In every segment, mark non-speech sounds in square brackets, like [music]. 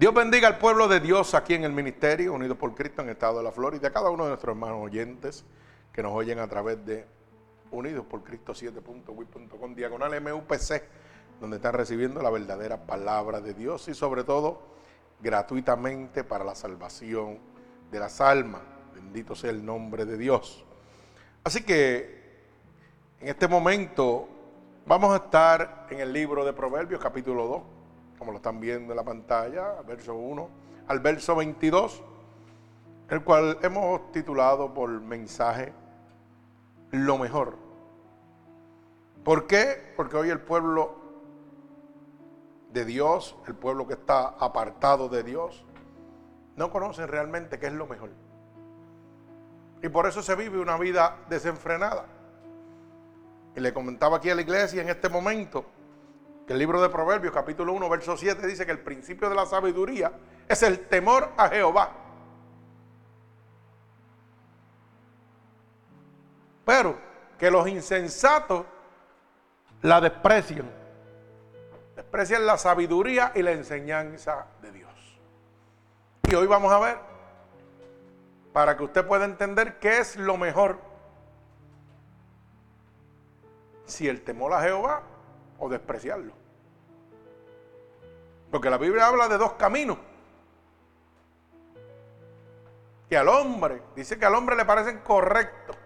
Dios bendiga al pueblo de Dios aquí en el ministerio, unido por Cristo en estado de la Florida, a cada uno de nuestros hermanos oyentes que nos oyen a través de Unidos por Cristo 7.wit.com, diagonal MUPC, donde están recibiendo la verdadera palabra de Dios y sobre todo gratuitamente para la salvación de las almas. Bendito sea el nombre de Dios. Así que en este momento vamos a estar en el libro de Proverbios capítulo 2 como lo están viendo en la pantalla, verso 1 al verso 22, el cual hemos titulado por mensaje Lo mejor. ¿Por qué? Porque hoy el pueblo de Dios, el pueblo que está apartado de Dios, no conocen realmente qué es lo mejor. Y por eso se vive una vida desenfrenada. Y le comentaba aquí a la iglesia en este momento, el libro de Proverbios, capítulo 1, verso 7, dice que el principio de la sabiduría es el temor a Jehová. Pero que los insensatos la desprecian. Desprecian la sabiduría y la enseñanza de Dios. Y hoy vamos a ver, para que usted pueda entender qué es lo mejor, si el temor a Jehová o despreciarlo. Porque la Biblia habla de dos caminos. Que al hombre, dice que al hombre le parecen correctos.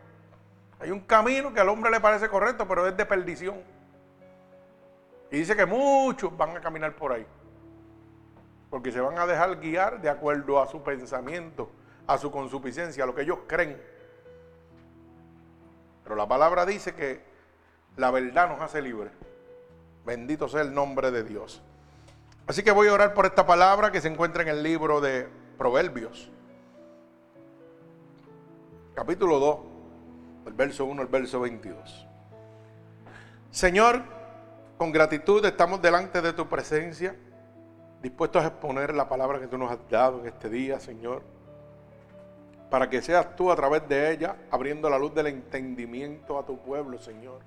Hay un camino que al hombre le parece correcto, pero es de perdición. Y dice que muchos van a caminar por ahí. Porque se van a dejar guiar de acuerdo a su pensamiento, a su consuficiencia, a lo que ellos creen. Pero la palabra dice que la verdad nos hace libres. Bendito sea el nombre de Dios. Así que voy a orar por esta palabra que se encuentra en el libro de Proverbios. Capítulo 2, el verso 1 al verso 22. Señor, con gratitud estamos delante de tu presencia, dispuestos a exponer la palabra que tú nos has dado en este día, Señor, para que seas tú a través de ella abriendo la luz del entendimiento a tu pueblo, Señor.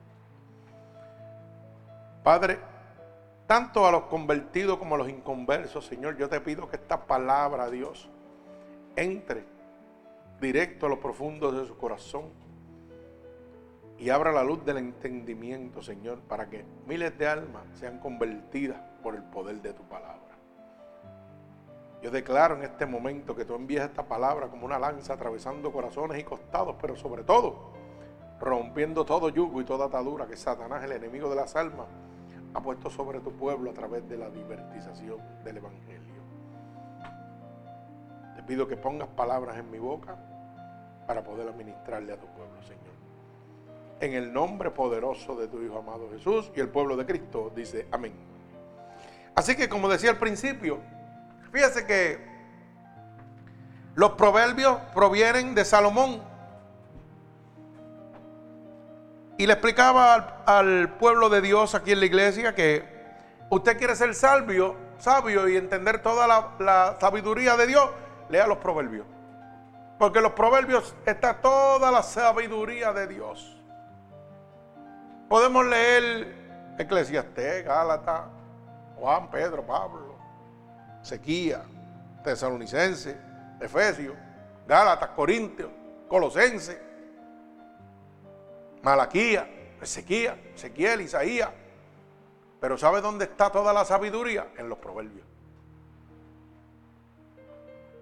Padre, tanto a los convertidos como a los inconversos, Señor, yo te pido que esta palabra, Dios, entre directo a lo profundo de su corazón y abra la luz del entendimiento, Señor, para que miles de almas sean convertidas por el poder de tu palabra. Yo declaro en este momento que tú envías esta palabra como una lanza atravesando corazones y costados, pero sobre todo rompiendo todo yugo y toda atadura que Satanás, el enemigo de las almas, ha puesto sobre tu pueblo a través de la divertización del Evangelio. Te pido que pongas palabras en mi boca para poder administrarle a tu pueblo, Señor. En el nombre poderoso de tu Hijo amado Jesús y el pueblo de Cristo dice amén. Así que como decía al principio, fíjese que los proverbios provienen de Salomón, y le explicaba al, pueblo de Dios aquí en la iglesia que usted quiere ser sabio, sabio y entender toda la, sabiduría de Dios, lea los proverbios. Porque en los proverbios está toda la sabiduría de Dios. Podemos leer Eclesiastés, Gálatas, Juan, Pedro, Pablo, Sequía, Tesalonicense, Efesios, Gálatas, Corintios, Colosenses. Malaquía, Ezequiel, Ezequiel, Isaías. Pero ¿sabe dónde está toda la sabiduría? En los proverbios.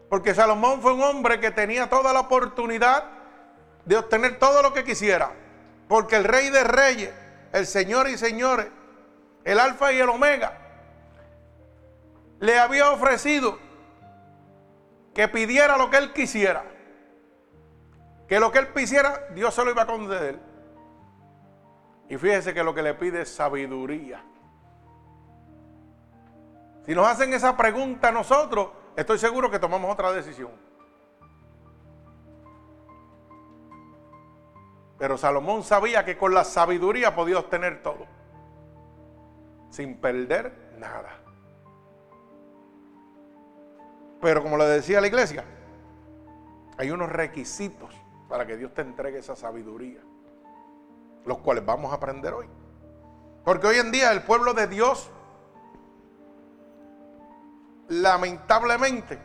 Porque Salomón fue un hombre que tenía toda la oportunidad de obtener todo lo que quisiera. Porque el rey de reyes, el señor y señores, el alfa y el omega, le había ofrecido que pidiera lo que él quisiera. Que lo que él quisiera, Dios se lo iba a conceder. Y fíjese que lo que le pide es sabiduría. Si nos hacen esa pregunta a nosotros, estoy seguro que tomamos otra decisión. Pero Salomón sabía que con la sabiduría podía obtener todo. Sin perder nada. Pero como le decía la iglesia, hay unos requisitos para que Dios te entregue esa sabiduría los cuales vamos a aprender hoy. Porque hoy en día el pueblo de Dios lamentablemente,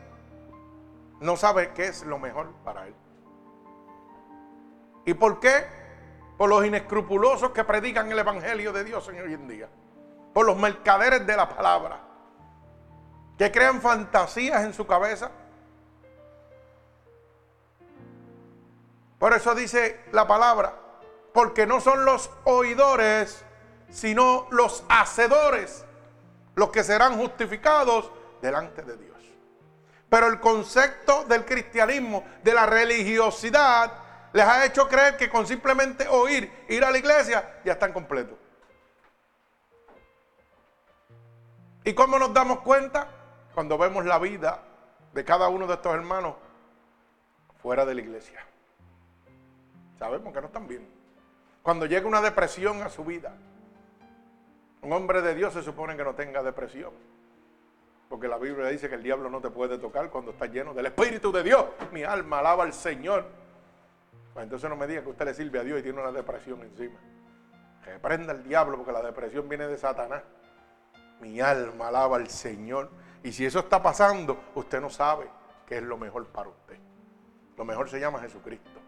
no sabe qué es lo mejor para él. ¿Y por qué? Por los inescrupulosos que predican el Evangelio de Dios en hoy en día. Por los mercaderes de la palabra. Que crean fantasías en su cabeza. Por eso dice la palabra. Porque no son los oidores, sino los hacedores los que serán justificados delante de Dios. Pero el concepto del cristianismo, de la religiosidad, les ha hecho creer que con simplemente oír, ir a la iglesia, ya están completos. ¿Y cómo nos damos cuenta? Cuando vemos la vida de cada uno de estos hermanos fuera de la iglesia. Sabemos que no están bien. Cuando llega una depresión a su vida, un hombre de Dios se supone que no tenga depresión. Porque la Biblia dice que el diablo no te puede tocar cuando está lleno del Espíritu de Dios. Mi alma alaba al Señor. Pues entonces no me diga que usted le sirve a Dios y tiene una depresión encima. Que prenda el diablo porque la depresión viene de Satanás. Mi alma alaba al Señor. Y si eso está pasando, usted no sabe qué es lo mejor para usted. Lo mejor se llama Jesucristo.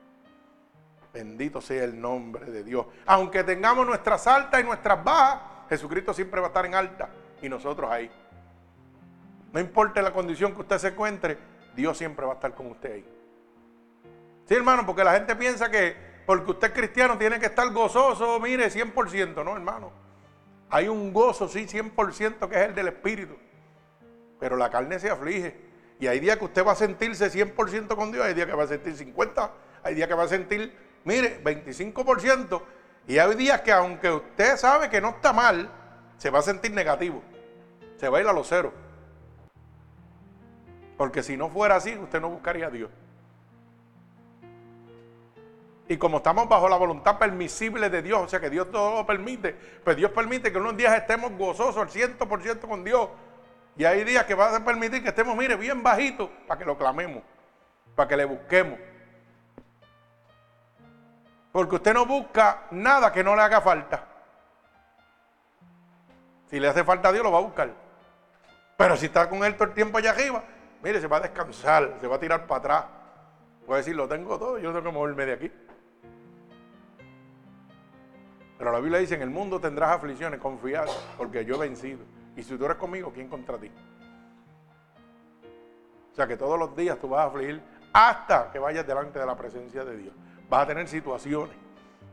Bendito sea el nombre de Dios. Aunque tengamos nuestras altas y nuestras bajas, Jesucristo siempre va a estar en alta y nosotros ahí. No importa la condición que usted se encuentre, Dios siempre va a estar con usted ahí. Sí, hermano, porque la gente piensa que porque usted es cristiano tiene que estar gozoso, mire, 100%, no, hermano. Hay un gozo, sí, 100% que es el del Espíritu. Pero la carne se aflige. Y hay días que usted va a sentirse 100% con Dios, hay días que va a sentir 50%, hay días que va a sentir, mire, 25%. Y hay días que aunque usted sabe que no está mal, se va a sentir negativo. Se va a ir a los ceros. Porque si no fuera así, usted no buscaría a Dios. Y como estamos bajo la voluntad permisible de Dios, o sea que Dios todo lo permite, pues Dios permite que unos días estemos gozosos al 100% con Dios. Y hay días que va a permitir que estemos, mire, bien bajitos para que lo clamemos, para que le busquemos. Porque usted no busca nada que no le haga falta. Si le hace falta a Dios, lo va a buscar. Pero si está con él todo el tiempo allá arriba, Mire, se va a descansar, se va a tirar para atrás. Puede decir, lo tengo todo, yo no tengo que moverme de aquí. Pero la Biblia dice, en el mundo tendrás aflicciones, confiad, porque yo he vencido. Y si tú eres conmigo, ¿quién contra ti? O sea que todos los días tú vas a afligir hasta que vayas delante de la presencia de Dios. Vas a tener situaciones.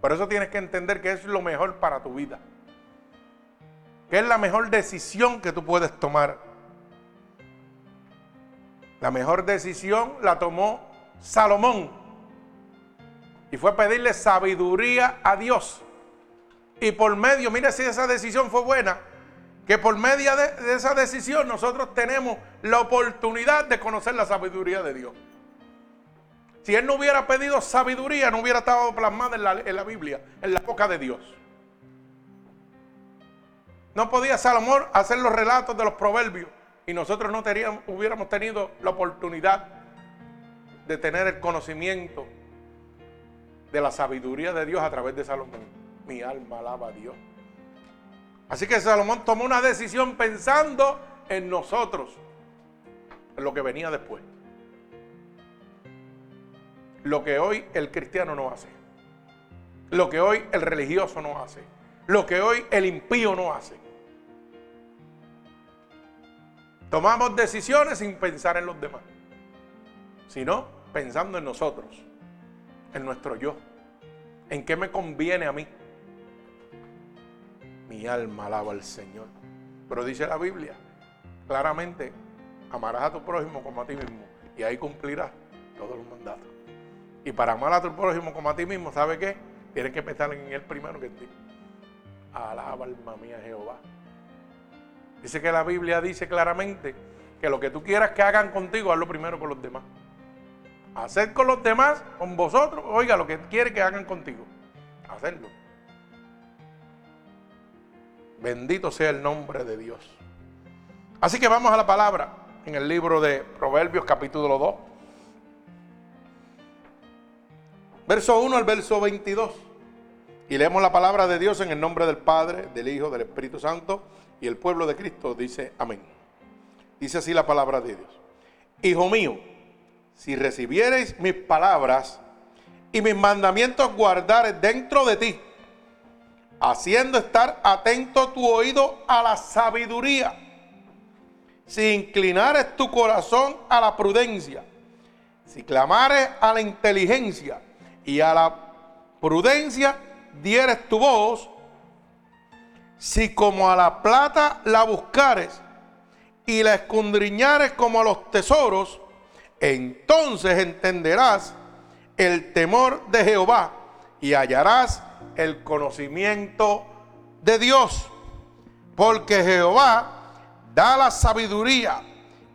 Por eso tienes que entender que es lo mejor para tu vida. Que es la mejor decisión que tú puedes tomar. La mejor decisión la tomó Salomón. Y fue pedirle sabiduría a Dios. Y por medio, mire si esa decisión fue buena, que por medio de, esa decisión nosotros tenemos la oportunidad de conocer la sabiduría de Dios. Si él no hubiera pedido sabiduría, no hubiera estado plasmada en la, en la Biblia, en la boca de Dios. No podía Salomón hacer los relatos de los proverbios y nosotros no hubiéramos tenido la oportunidad de tener el conocimiento de la sabiduría de Dios a través de Salomón. Mi alma alaba a Dios. Así que Salomón tomó una decisión pensando en nosotros, en lo que venía después. Lo que hoy el cristiano no hace. Lo que hoy el religioso no hace. Lo que hoy el impío no hace. Tomamos decisiones sin pensar en los demás, sino pensando en nosotros, en nuestro yo, en qué me conviene a mí. Mi alma alaba al Señor. Pero dice la Biblia, claramente, amarás a tu prójimo como a ti mismo y ahí cumplirás todos los mandatos. Y para amar a tu prójimo como a ti mismo, ¿sabe qué? Tienes que pensar en él primero que en ti. Alaba alma mía Jehová. Dice que la Biblia dice claramente que lo que tú quieras que hagan contigo, hazlo primero con los demás. Hacer con los demás, con vosotros, oiga, lo que quiere que hagan contigo. Hacerlo. Bendito sea el nombre de Dios. Así que vamos a la palabra en el libro de Proverbios capítulo 2. Verso 1 al verso 22. Y leemos la palabra de Dios en el nombre del Padre, del Hijo, del Espíritu Santo. Y el pueblo de Cristo dice amén. Dice así la palabra de Dios. Hijo mío, si recibiereis mis palabras y mis mandamientos guardares dentro de ti, haciendo estar atento tu oído a la sabiduría, si inclinares tu corazón a la prudencia, si clamares a la inteligencia y a la prudencia dieres tu voz, si como a la plata la buscares y la escondriñares como a los tesoros, entonces entenderás el temor de Jehová y hallarás el conocimiento de Dios. Porque Jehová da la sabiduría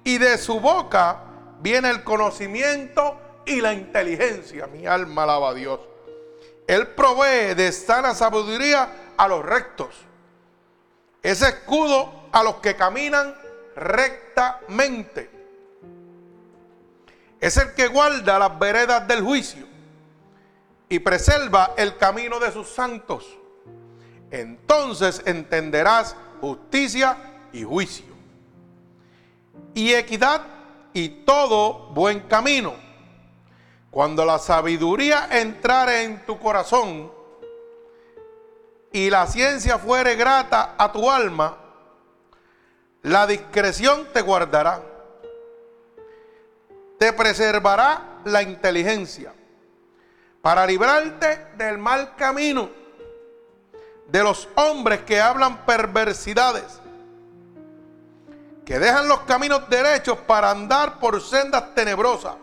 y de su boca viene el conocimiento y la inteligencia. Mi alma alaba a Dios. Él provee de sana sabiduría a los rectos. Ese escudo a los que caminan rectamente. Es el que guarda las veredas del juicio y preserva el camino de sus santos. Entonces entenderás justicia y juicio. Y equidad y todo buen camino. Cuando la sabiduría entrare en tu corazón y la ciencia fuere grata a tu alma, la discreción te guardará. Te preservará la inteligencia para librarte del mal camino de los hombres que hablan perversidades, que dejan los caminos derechos para andar por sendas tenebrosas,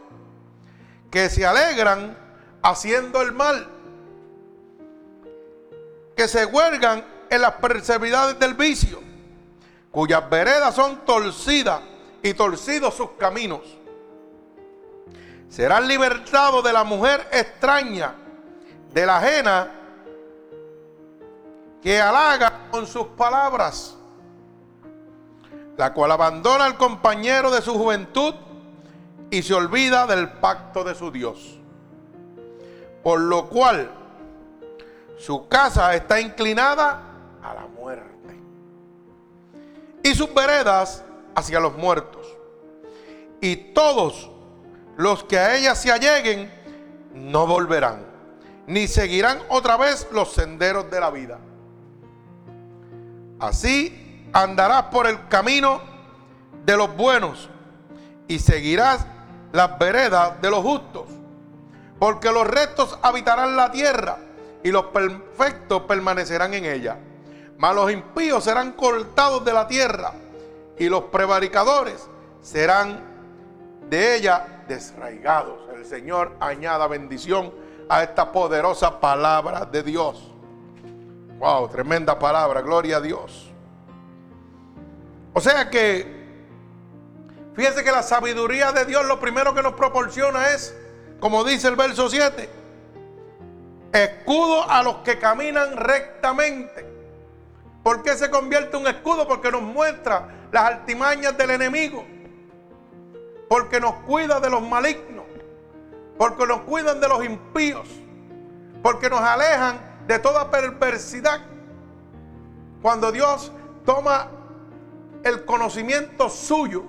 que se alegran haciendo el mal, que se huelgan en las perversidades del vicio cuyas veredas son torcidas y torcidos sus caminos. Serán libertados de la mujer extraña, de la ajena, que halaga con sus palabras, la cual abandona al compañero de su juventud y se olvida del pacto de su Dios. Por lo cual su casa está inclinada a la muerte y sus veredas hacia los muertos. Y todos los que a ella se alleguen no volverán, ni seguirán otra vez los senderos de la vida. Así andarás por el camino de los buenos y seguirás las veredas de los justos, porque los rectos habitarán la tierra y los perfectos permanecerán en ella. Mas los impíos serán cortados de la tierra y los prevaricadores serán de ella desraigados. El Señor añada bendición a esta poderosa palabra de Dios. Wow, tremenda palabra, gloria a Dios. O sea que, fíjese que la sabiduría de Dios lo primero que nos proporciona es, como dice el verso 7, escudo a los que caminan rectamente. ¿Por qué se convierte en un escudo? Porque nos muestra las altimañas del enemigo. Porque nos cuida de los malignos. Porque nos cuidan de los impíos. Porque nos alejan de toda perversidad. Cuando Dios toma el conocimiento suyo,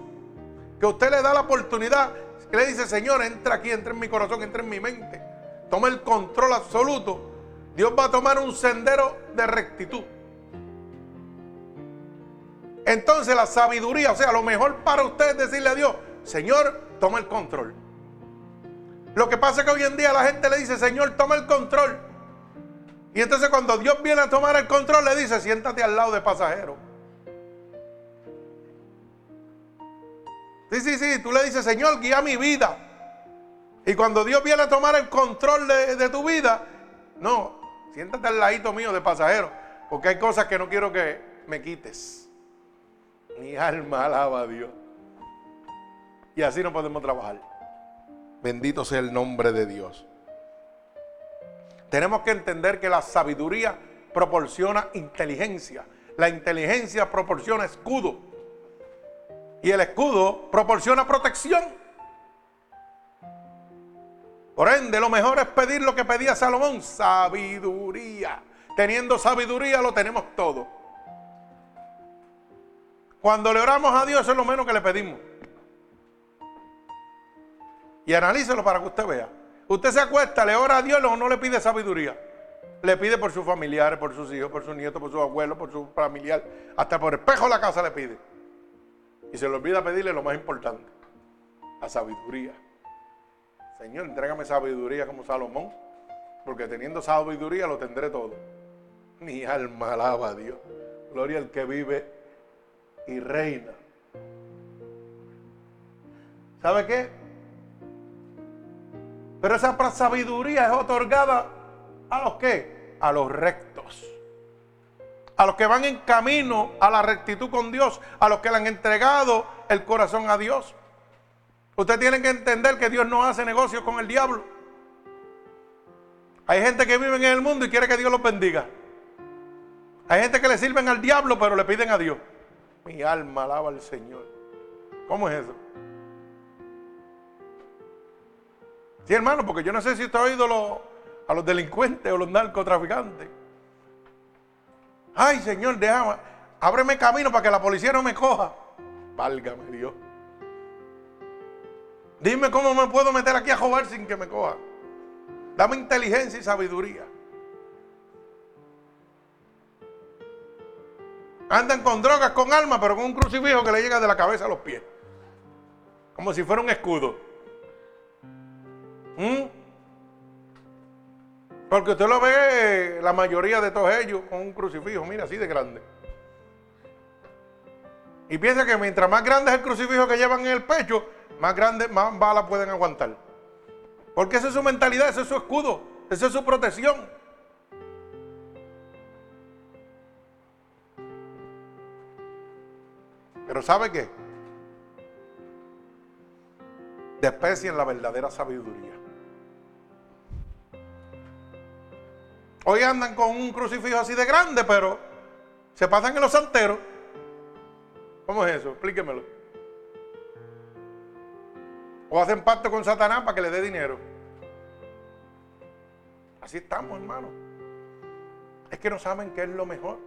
que usted le da la oportunidad, que le dice, Señor, entra aquí, entra en mi corazón, entra en mi mente. Toma el control absoluto. Dios va a tomar un sendero de rectitud. Entonces la sabiduría, o sea, lo mejor para usted es decirle a Dios, Señor, toma el control. Lo que pasa es que hoy en día la gente le dice, Señor, toma el control. Y entonces cuando Dios viene a tomar el control, le dice, siéntate al lado de pasajero. Sí, sí, sí, tú le dices, Señor, guía mi vida. Y cuando Dios viene a tomar el control de, de tu vida, no, siéntate al ladito mío de pasajero, porque hay cosas que no quiero que me quites. Mi alma alaba a Dios. Y así no podemos trabajar. Bendito sea el nombre de Dios. Tenemos que entender que la sabiduría proporciona inteligencia. La inteligencia proporciona escudo. Y el escudo proporciona protección. Por ende, lo mejor es pedir lo que pedía Salomón, sabiduría. Teniendo sabiduría lo tenemos todo. Cuando le oramos a Dios, es lo menos que le pedimos. Y analícelo para que usted vea. Usted se acuesta, le ora a Dios, o no le pide sabiduría. Le pide por sus familiares, por sus hijos, por sus nietos, por sus abuelos, por su familiar. Hasta por espejo de la casa le pide. Y se le olvida pedirle lo más importante. La sabiduría. Señor, entrégame sabiduría como Salomón. Porque teniendo sabiduría lo tendré todo. Mi alma alaba a Dios. Gloria al que vive y reina. ¿Sabe qué? Pero esa sabiduría es otorgada a los que? A los rectos. A los que van en camino a la rectitud con Dios. A los que le han entregado el corazón a Dios. Usted tiene que entender que Dios no hace negocios con el diablo. Hay gente que vive en el mundo y quiere que Dios los bendiga. Hay gente que le sirven al diablo, pero le piden a Dios. Mi alma alaba al Señor. ¿Cómo es eso? Sí, hermano, porque yo no sé si usted ha oído a los delincuentes o los narcotraficantes. Ay, Señor, déjame, ábreme camino para que la policía no me coja. Válgame Dios. Dime cómo me puedo meter aquí a jugar sin que me coja. Dame inteligencia y sabiduría. Andan con drogas, con alma, pero con un crucifijo que le llega de la cabeza a los pies. Como si fuera un escudo. ¿Mm? Porque usted lo ve, la mayoría de todos ellos, con un crucifijo, mira, así de grande. Y piensa que mientras más grande es el crucifijo que llevan en el pecho, más grande, más balas pueden aguantar. Porque esa es su mentalidad, ese es su escudo, esa es su protección. Pero ¿sabe qué? Desprecian la verdadera sabiduría. Hoy andan con un crucifijo así de grande, pero se pasan en los santeros. ¿Cómo es eso? Explíquemelo. O hacen pacto con Satanás para que le dé dinero. Así estamos, hermano. Es que no saben qué es lo mejor.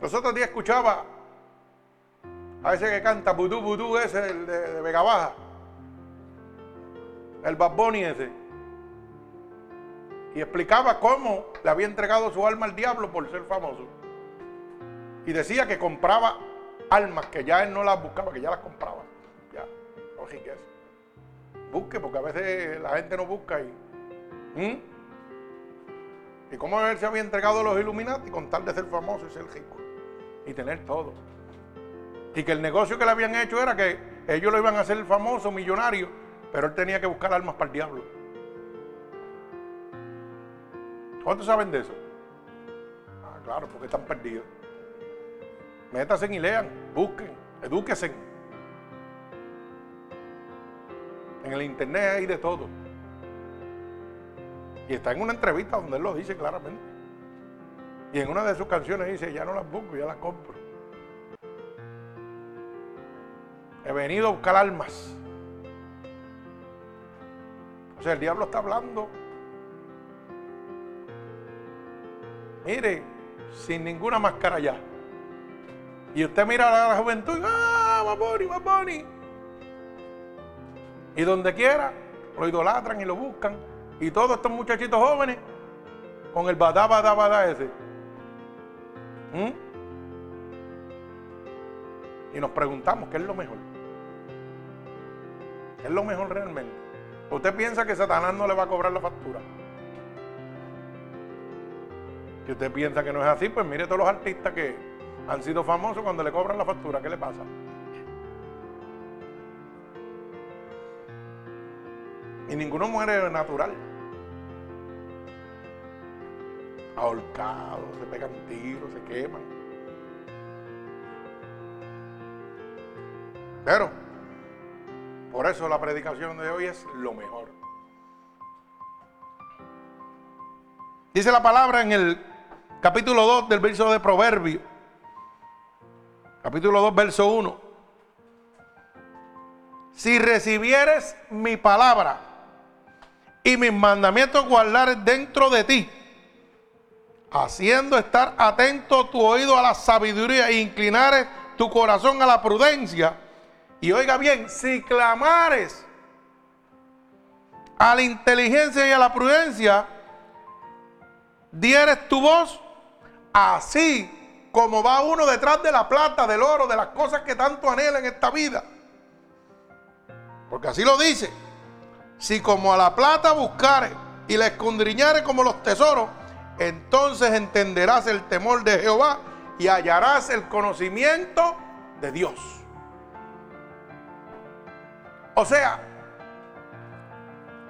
Los otros días escuchaba a ese que canta Budú Budú, ese de, de Vega Baja. El Bad ese. Y explicaba cómo le había entregado su alma al diablo por ser famoso. Y decía que compraba almas que ya él no las buscaba, que ya las compraba. Ya, lógico Busque, porque a veces la gente no busca y. ¿Y cómo él se había entregado a los Illuminati con tal de ser famoso y ser rico? y tener todo. Y que el negocio que le habían hecho era que ellos lo iban a hacer famoso, millonario, pero él tenía que buscar almas para el diablo. ¿Cuántos saben de eso? Ah, claro, porque están perdidos. Métanse y lean, busquen, edúquense. En el internet hay de todo. Y está en una entrevista donde él lo dice claramente. Y en una de sus canciones dice, ya no las busco, ya las compro. He venido a buscar almas. O sea, el diablo está hablando. Mire, sin ninguna máscara ya. Y usted mira a la juventud, ¡ah, Baboni, Baboni! Y donde quiera, lo idolatran y lo buscan. Y todos estos muchachitos jóvenes, con el badá, badá, badá ese. ¿Mm? Y nos preguntamos, ¿qué es lo mejor? ¿Qué es lo mejor realmente? ¿Usted piensa que Satanás no le va a cobrar la factura? Si usted piensa que no es así, pues mire todos los artistas que han sido famosos cuando le cobran la factura, ¿qué le pasa? Y ninguno muere natural. ahorcados, se pegan tiros, se queman. Pero, por eso la predicación de hoy es lo mejor. Dice la palabra en el capítulo 2 del verso de Proverbio. Capítulo 2, verso 1. Si recibieres mi palabra y mis mandamientos guardares dentro de ti, haciendo estar atento tu oído a la sabiduría e inclinares tu corazón a la prudencia. Y oiga bien, si clamares a la inteligencia y a la prudencia, dieres tu voz, así como va uno detrás de la plata, del oro, de las cosas que tanto anhela en esta vida. Porque así lo dice. Si como a la plata buscares y la escondriñares como los tesoros, entonces entenderás el temor de Jehová y hallarás el conocimiento de Dios. O sea,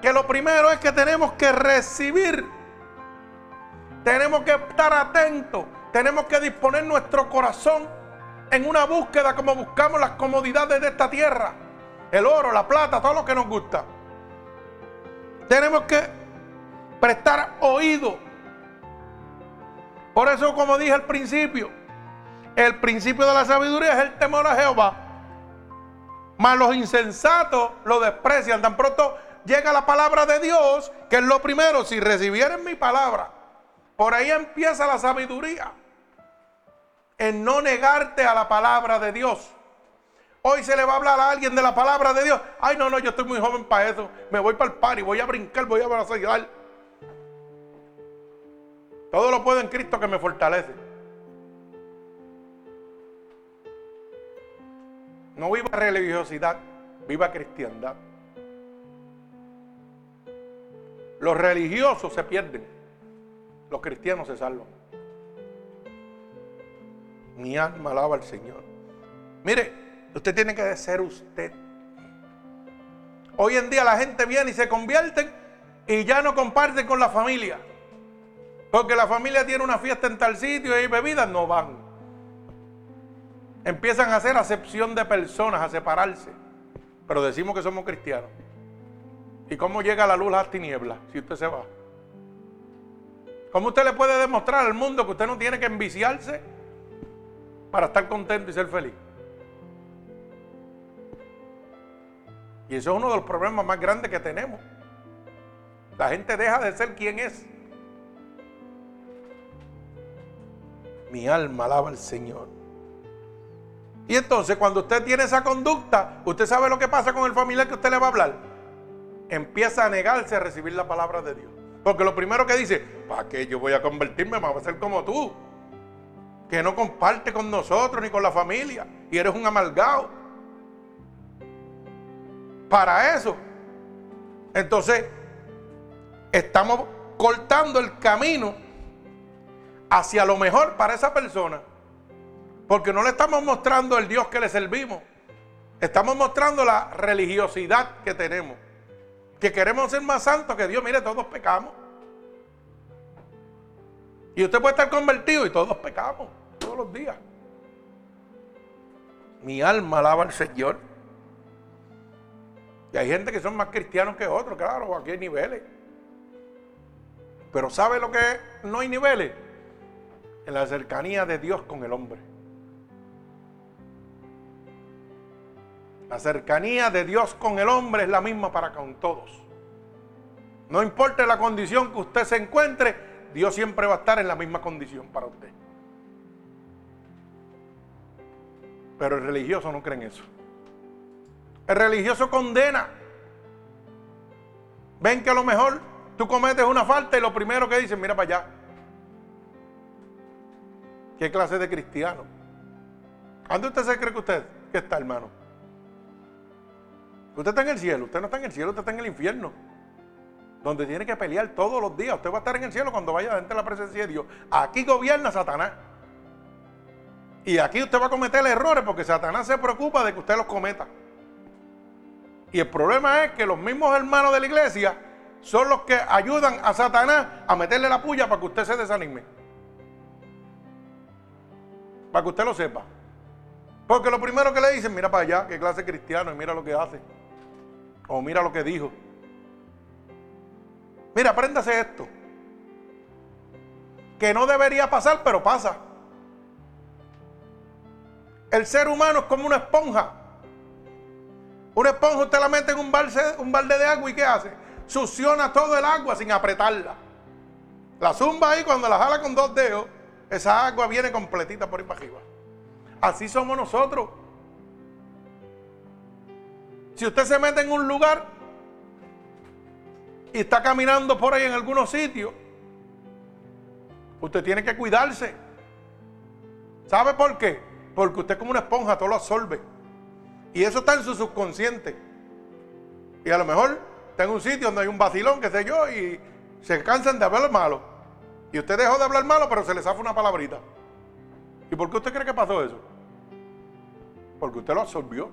que lo primero es que tenemos que recibir, tenemos que estar atentos, tenemos que disponer nuestro corazón en una búsqueda como buscamos las comodidades de esta tierra, el oro, la plata, todo lo que nos gusta. Tenemos que prestar oído. Por eso, como dije al principio, el principio de la sabiduría es el temor a Jehová. Mas los insensatos lo desprecian. Tan pronto llega la palabra de Dios, que es lo primero, si recibieren mi palabra, por ahí empieza la sabiduría. En no negarte a la palabra de Dios. Hoy se le va a hablar a alguien de la palabra de Dios. Ay, no, no, yo estoy muy joven para eso. Me voy para el party, voy a brincar, voy a abrazar. Todo lo puedo en Cristo que me fortalece. No viva religiosidad, viva cristiandad. Los religiosos se pierden, los cristianos se salvan. Mi alma alaba al Señor. Mire, usted tiene que ser usted. Hoy en día la gente viene y se convierte y ya no comparten con la familia. Porque la familia tiene una fiesta en tal sitio y hay bebidas, no van. Empiezan a hacer acepción de personas, a separarse. Pero decimos que somos cristianos. ¿Y cómo llega la luz a las tinieblas si usted se va? ¿Cómo usted le puede demostrar al mundo que usted no tiene que enviciarse para estar contento y ser feliz? Y eso es uno de los problemas más grandes que tenemos. La gente deja de ser quien es. Mi alma alaba al Señor. Y entonces cuando usted tiene esa conducta, usted sabe lo que pasa con el familiar que usted le va a hablar empieza a negarse a recibir la palabra de Dios. Porque lo primero que dice, ¿para qué yo voy a convertirme? Me voy a ser como tú. Que no comparte con nosotros ni con la familia. Y eres un amalgado. Para eso. Entonces, estamos cortando el camino hacia lo mejor para esa persona. Porque no le estamos mostrando el Dios que le servimos. Estamos mostrando la religiosidad que tenemos que queremos ser más santos que Dios. Mire, todos pecamos. Y usted puede estar convertido y todos pecamos, todos los días. Mi alma alaba al Señor. Y hay gente que son más cristianos que otros, claro, aquí hay niveles. Pero ¿sabe lo que no hay niveles? En la cercanía de Dios con el hombre. La cercanía de Dios con el hombre es la misma para con todos. No importa la condición que usted se encuentre, Dios siempre va a estar en la misma condición para usted. Pero el religioso no cree en eso. El religioso condena. Ven que a lo mejor tú cometes una falta y lo primero que dicen, mira para allá. ¿Qué clase de cristiano? ¿Dónde usted se cree que usted que está, hermano? Usted está en el cielo, usted no está en el cielo, usted está en el infierno. Donde tiene que pelear todos los días. Usted va a estar en el cielo cuando vaya dentro de la presencia de Dios. Aquí gobierna Satanás. Y aquí usted va a cometer errores porque Satanás se preocupa de que usted los cometa. Y el problema es que los mismos hermanos de la iglesia son los que ayudan a Satanás a meterle la puya para que usted se desanime. Para que usted lo sepa. Porque lo primero que le dicen, mira para allá, qué clase cristiano, y mira lo que hace. O mira lo que dijo. Mira, apréndase esto. Que no debería pasar, pero pasa. El ser humano es como una esponja. Una esponja usted la mete en un balde, un balde de agua y ¿qué hace? Succiona todo el agua sin apretarla. La zumba ahí cuando la jala con dos dedos, esa agua viene completita por ahí para arriba. Así somos nosotros. Si usted se mete en un lugar y está caminando por ahí en algunos sitios, usted tiene que cuidarse. ¿Sabe por qué? Porque usted como una esponja todo lo absorbe. Y eso está en su subconsciente. Y a lo mejor está en un sitio donde hay un vacilón, qué sé yo, y se cansan de hablar malo. Y usted dejó de hablar malo, pero se le zafa una palabrita. ¿Y por qué usted cree que pasó eso? Porque usted lo absorbió.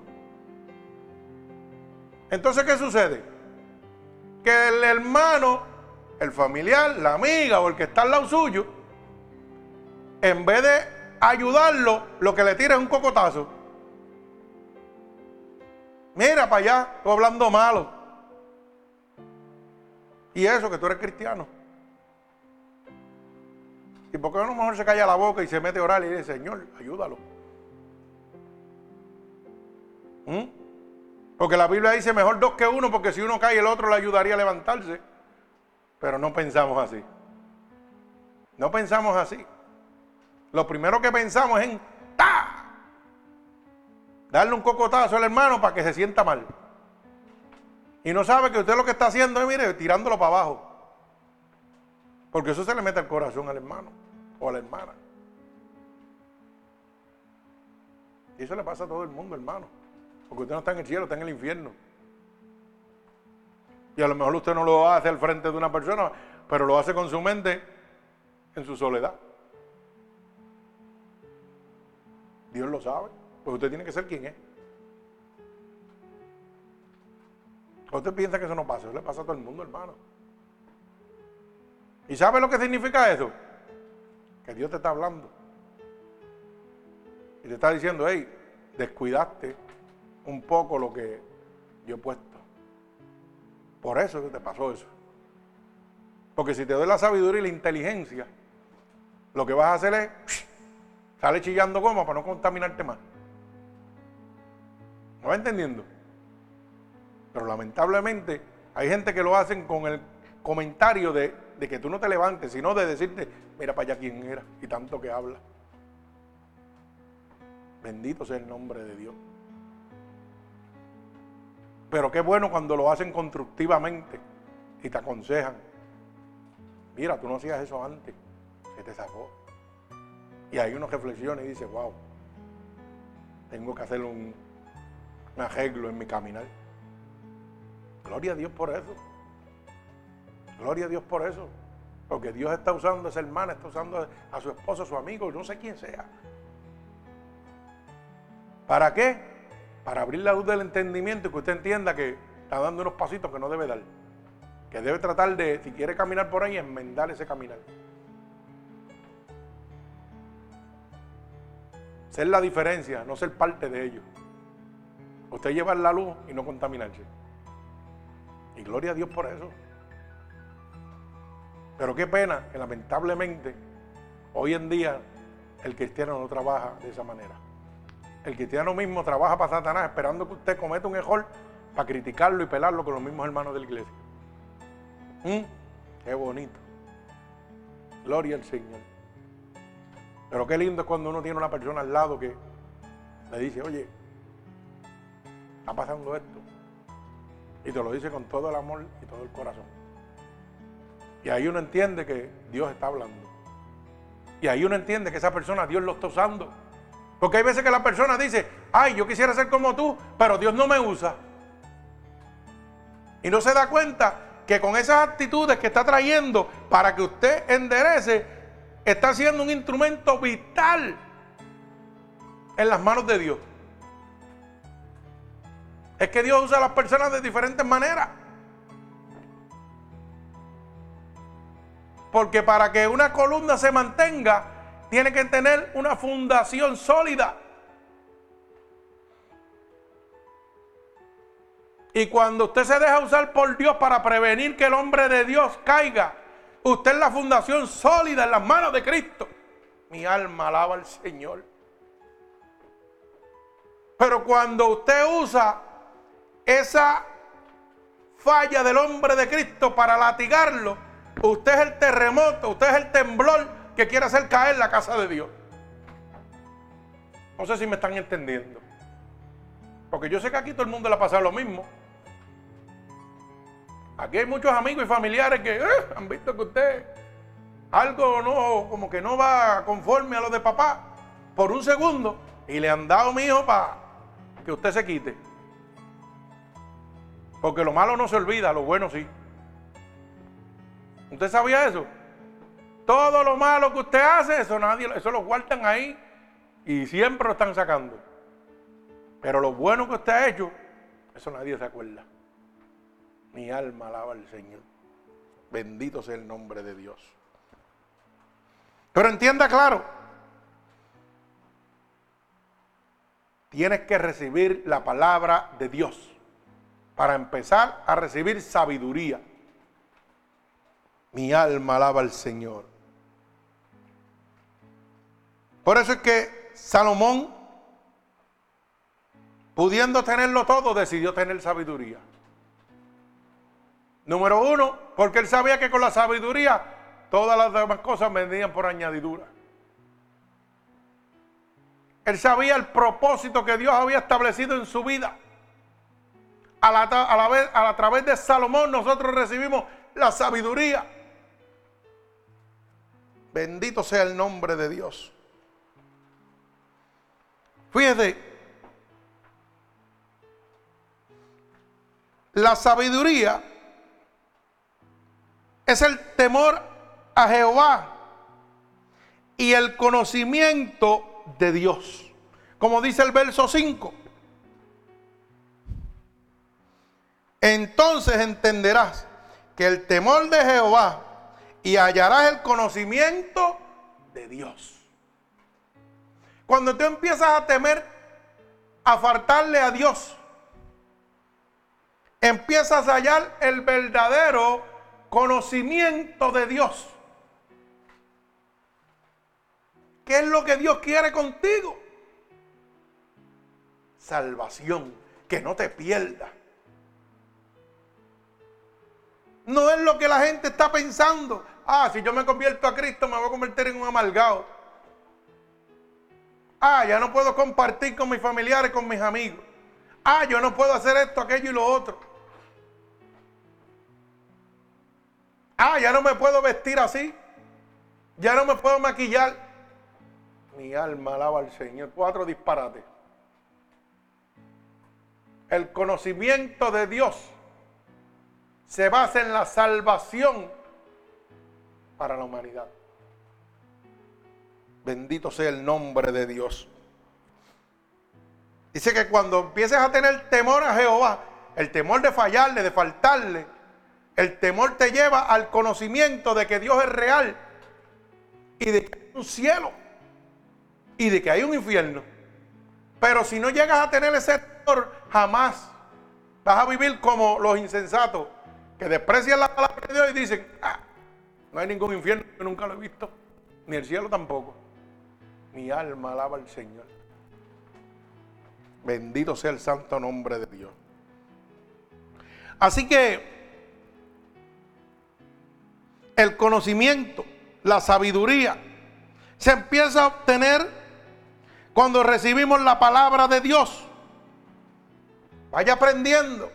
Entonces, ¿qué sucede? Que el hermano, el familiar, la amiga o el que está al lado suyo, en vez de ayudarlo, lo que le tira es un cocotazo. Mira para allá, tú hablando malo. Y eso que tú eres cristiano. ¿Y por qué lo mejor se calla la boca y se mete a orar y dice, Señor, ayúdalo? ¿Mm? Porque la Biblia dice mejor dos que uno, porque si uno cae el otro le ayudaría a levantarse. Pero no pensamos así. No pensamos así. Lo primero que pensamos es en ¡ta! Darle un cocotazo al hermano para que se sienta mal. Y no sabe que usted lo que está haciendo es, mire, tirándolo para abajo. Porque eso se le mete al corazón al hermano o a la hermana. Y eso le pasa a todo el mundo, hermano. Porque usted no está en el cielo, está en el infierno. Y a lo mejor usted no lo hace al frente de una persona, pero lo hace con su mente en su soledad. Dios lo sabe. Pues usted tiene que ser quien es. Usted piensa que eso no pasa, eso le pasa a todo el mundo, hermano. ¿Y sabe lo que significa eso? Que Dios te está hablando. Y te está diciendo, hey, descuidaste un poco lo que yo he puesto. Por eso te pasó eso. Porque si te doy la sabiduría y la inteligencia, lo que vas a hacer es, sale chillando goma para no contaminarte más. ¿No va entendiendo? Pero lamentablemente hay gente que lo hacen con el comentario de, de, que tú no te levantes, sino de decirte, mira para allá quién era y tanto que habla. Bendito sea el nombre de Dios. Pero qué bueno cuando lo hacen constructivamente y te aconsejan. Mira, tú no hacías eso antes, se te sacó. Y hay uno reflexiona y dice, wow, tengo que hacer un, un arreglo en mi caminar. Gloria a Dios por eso. Gloria a Dios por eso. Porque Dios está usando a esa hermana, está usando a su esposo, a su amigo, no sé quién sea. ¿Para qué? Para abrir la luz del entendimiento y que usted entienda que está dando unos pasitos que no debe dar. Que debe tratar de, si quiere caminar por ahí, enmendar ese caminar. Ser la diferencia, no ser parte de ellos. Usted llevar la luz y no contaminarse. Y gloria a Dios por eso. Pero qué pena que lamentablemente hoy en día el cristiano no trabaja de esa manera. El cristiano mismo trabaja para Satanás esperando que usted cometa un error para criticarlo y pelarlo con los mismos hermanos de la iglesia. ¿Mm? Qué bonito. Gloria al Señor. Pero qué lindo es cuando uno tiene una persona al lado que le dice, oye, está pasando esto. Y te lo dice con todo el amor y todo el corazón. Y ahí uno entiende que Dios está hablando. Y ahí uno entiende que esa persona Dios lo está usando. Porque hay veces que la persona dice, ay, yo quisiera ser como tú, pero Dios no me usa. Y no se da cuenta que con esas actitudes que está trayendo para que usted enderece, está siendo un instrumento vital en las manos de Dios. Es que Dios usa a las personas de diferentes maneras. Porque para que una columna se mantenga, tiene que tener una fundación sólida. Y cuando usted se deja usar por Dios para prevenir que el hombre de Dios caiga, usted es la fundación sólida en las manos de Cristo. Mi alma alaba al Señor. Pero cuando usted usa esa falla del hombre de Cristo para latigarlo, Usted es el terremoto, usted es el temblor que quiere hacer caer la casa de Dios. No sé si me están entendiendo. Porque yo sé que aquí todo el mundo le ha pasado lo mismo. Aquí hay muchos amigos y familiares que eh, han visto que usted algo no, como que no va conforme a lo de papá por un segundo y le han dado hijo para que usted se quite. Porque lo malo no se olvida, lo bueno sí. ¿Usted sabía eso? Todo lo malo que usted hace, eso nadie, eso lo guardan ahí y siempre lo están sacando. Pero lo bueno que usted ha hecho, eso nadie se acuerda. Mi alma alaba al Señor. Bendito sea el nombre de Dios. Pero entienda claro, tienes que recibir la palabra de Dios para empezar a recibir sabiduría. Mi alma alaba al Señor. Por eso es que Salomón, pudiendo tenerlo todo, decidió tener sabiduría. Número uno, porque él sabía que con la sabiduría todas las demás cosas vendían por añadidura. Él sabía el propósito que Dios había establecido en su vida. A la, a la vez, a través de Salomón nosotros recibimos la sabiduría. Bendito sea el nombre de Dios. Fíjese, la sabiduría es el temor a Jehová y el conocimiento de Dios. Como dice el verso 5. Entonces entenderás que el temor de Jehová y hallarás el conocimiento de Dios. Cuando tú empiezas a temer, a faltarle a Dios, empiezas a hallar el verdadero conocimiento de Dios. ¿Qué es lo que Dios quiere contigo? Salvación, que no te pierdas. No es lo que la gente está pensando. Ah, si yo me convierto a Cristo me voy a convertir en un amargado. Ah, ya no puedo compartir con mis familiares, con mis amigos. Ah, yo no puedo hacer esto, aquello y lo otro. Ah, ya no me puedo vestir así. Ya no me puedo maquillar. Mi alma alaba al Señor. Cuatro disparates. El conocimiento de Dios se basa en la salvación para la humanidad. Bendito sea el nombre de Dios. Dice que cuando empieces a tener temor a Jehová, el temor de fallarle, de faltarle, el temor te lleva al conocimiento de que Dios es real y de que hay un cielo y de que hay un infierno. Pero si no llegas a tener ese temor, jamás vas a vivir como los insensatos que desprecian la palabra de Dios y dicen, ah, no hay ningún infierno, yo nunca lo he visto, ni el cielo tampoco. Mi alma alaba al Señor. Bendito sea el santo nombre de Dios. Así que el conocimiento, la sabiduría, se empieza a obtener cuando recibimos la palabra de Dios. Vaya aprendiendo.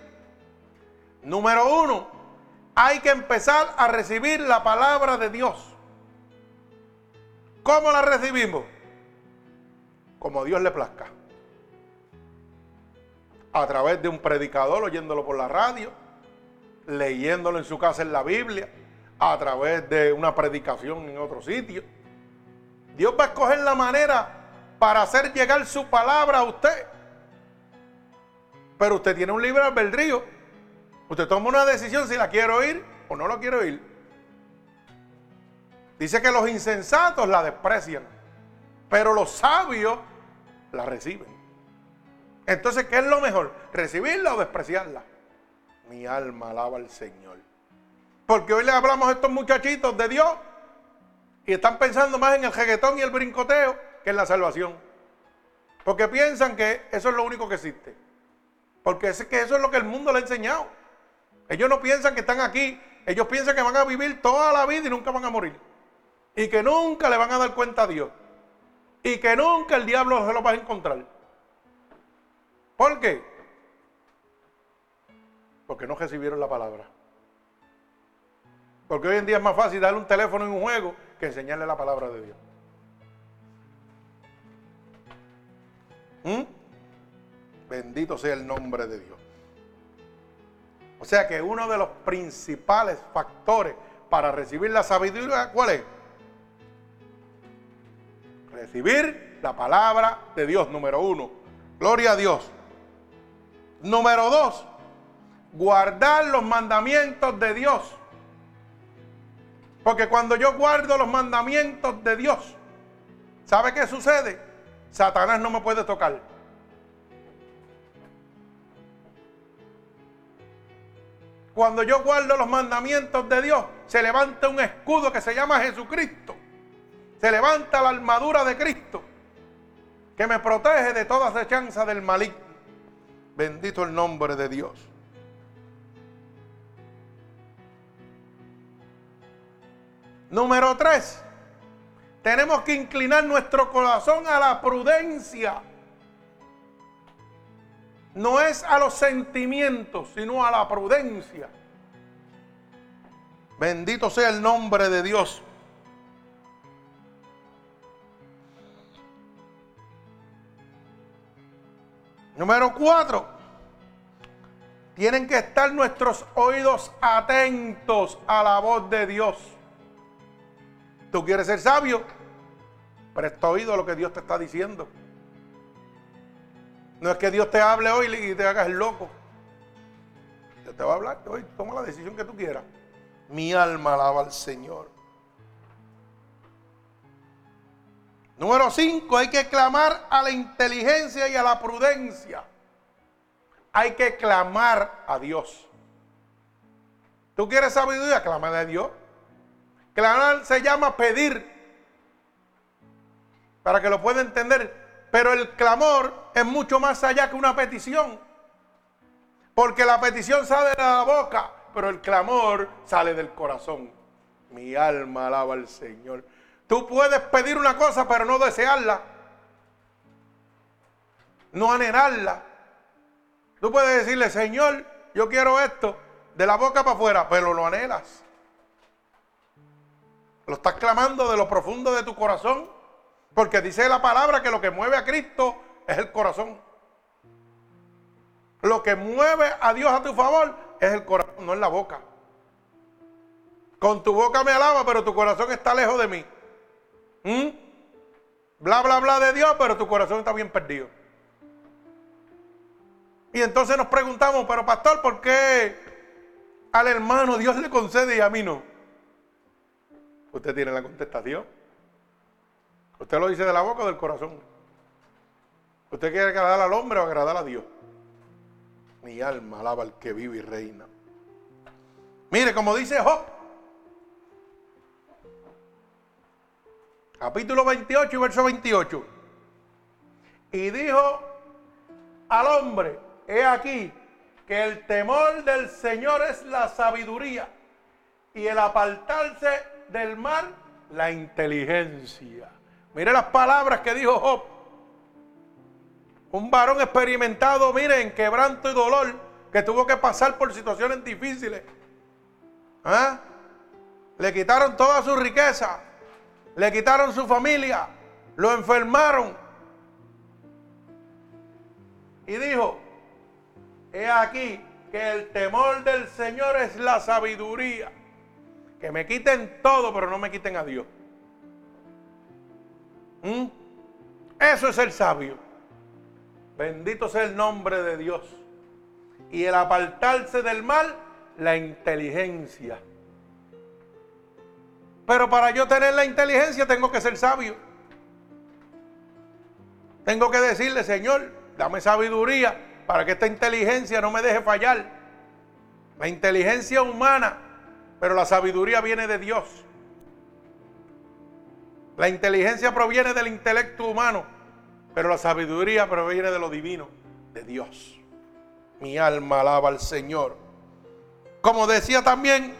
Número uno, hay que empezar a recibir la palabra de Dios. ¿Cómo la recibimos? Como Dios le plazca. A través de un predicador oyéndolo por la radio, leyéndolo en su casa en la Biblia, a través de una predicación en otro sitio. Dios va a escoger la manera para hacer llegar su palabra a usted. Pero usted tiene un libre albedrío. Usted toma una decisión si la quiere oír o no la quiere oír. Dice que los insensatos la desprecian, pero los sabios la reciben. Entonces, ¿qué es lo mejor? ¿Recibirla o despreciarla? Mi alma alaba al Señor. Porque hoy le hablamos a estos muchachitos de Dios y están pensando más en el jeguetón y el brincoteo que en la salvación. Porque piensan que eso es lo único que existe. Porque es que eso es lo que el mundo le ha enseñado. Ellos no piensan que están aquí ellos piensan que van a vivir toda la vida y nunca van a morir. Y que nunca le van a dar cuenta a Dios. Y que nunca el diablo se lo va a encontrar. ¿Por qué? Porque no recibieron la palabra. Porque hoy en día es más fácil darle un teléfono en un juego que enseñarle la palabra de Dios. ¿Mm? Bendito sea el nombre de Dios. O sea que uno de los principales factores para recibir la sabiduría, ¿cuál es? Recibir la palabra de Dios, número uno. Gloria a Dios. Número dos, guardar los mandamientos de Dios. Porque cuando yo guardo los mandamientos de Dios, ¿sabe qué sucede? Satanás no me puede tocar. Cuando yo guardo los mandamientos de Dios, se levanta un escudo que se llama Jesucristo. Se levanta la armadura de Cristo, que me protege de toda acechanza del maligno. Bendito el nombre de Dios. Número tres, tenemos que inclinar nuestro corazón a la prudencia. No es a los sentimientos, sino a la prudencia. Bendito sea el nombre de Dios. Número cuatro. Tienen que estar nuestros oídos atentos a la voz de Dios. ¿Tú quieres ser sabio? Presta oído a lo que Dios te está diciendo. No es que Dios te hable hoy y te hagas el loco. Dios te va a hablar hoy, toma la decisión que tú quieras. Mi alma alaba al Señor. Número 5, hay que clamar a la inteligencia y a la prudencia. Hay que clamar a Dios. ¿Tú quieres sabiduría? Clama a Dios. Clamar se llama pedir. Para que lo pueda entender. Pero el clamor es mucho más allá que una petición. Porque la petición sale de la boca, pero el clamor sale del corazón. Mi alma alaba al Señor. Tú puedes pedir una cosa, pero no desearla. No anhelarla. Tú puedes decirle, Señor, yo quiero esto, de la boca para afuera, pero lo anhelas. Lo estás clamando de lo profundo de tu corazón. Porque dice la palabra que lo que mueve a Cristo es el corazón. Lo que mueve a Dios a tu favor es el corazón, no es la boca. Con tu boca me alaba, pero tu corazón está lejos de mí. ¿Mm? Bla, bla, bla de Dios, pero tu corazón está bien perdido. Y entonces nos preguntamos, pero pastor, ¿por qué al hermano Dios le concede y a mí no? Usted tiene la contestación. ¿Usted lo dice de la boca o del corazón? ¿Usted quiere agradar al hombre o agradar a Dios? Mi alma alaba al que vive y reina. Mire, como dice Job, capítulo 28 y verso 28. Y dijo al hombre, he aquí que el temor del Señor es la sabiduría y el apartarse del mal la inteligencia. Mire las palabras que dijo Job. Un varón experimentado, miren, quebranto y dolor, que tuvo que pasar por situaciones difíciles. ¿Ah? Le quitaron toda su riqueza, le quitaron su familia, lo enfermaron. Y dijo, he aquí que el temor del Señor es la sabiduría. Que me quiten todo, pero no me quiten a Dios. ¿Mm? Eso es el sabio. Bendito sea el nombre de Dios. Y el apartarse del mal, la inteligencia. Pero para yo tener la inteligencia tengo que ser sabio. Tengo que decirle, Señor, dame sabiduría para que esta inteligencia no me deje fallar. La inteligencia humana, pero la sabiduría viene de Dios. La inteligencia proviene del intelecto humano, pero la sabiduría proviene de lo divino, de Dios. Mi alma alaba al Señor. Como decía también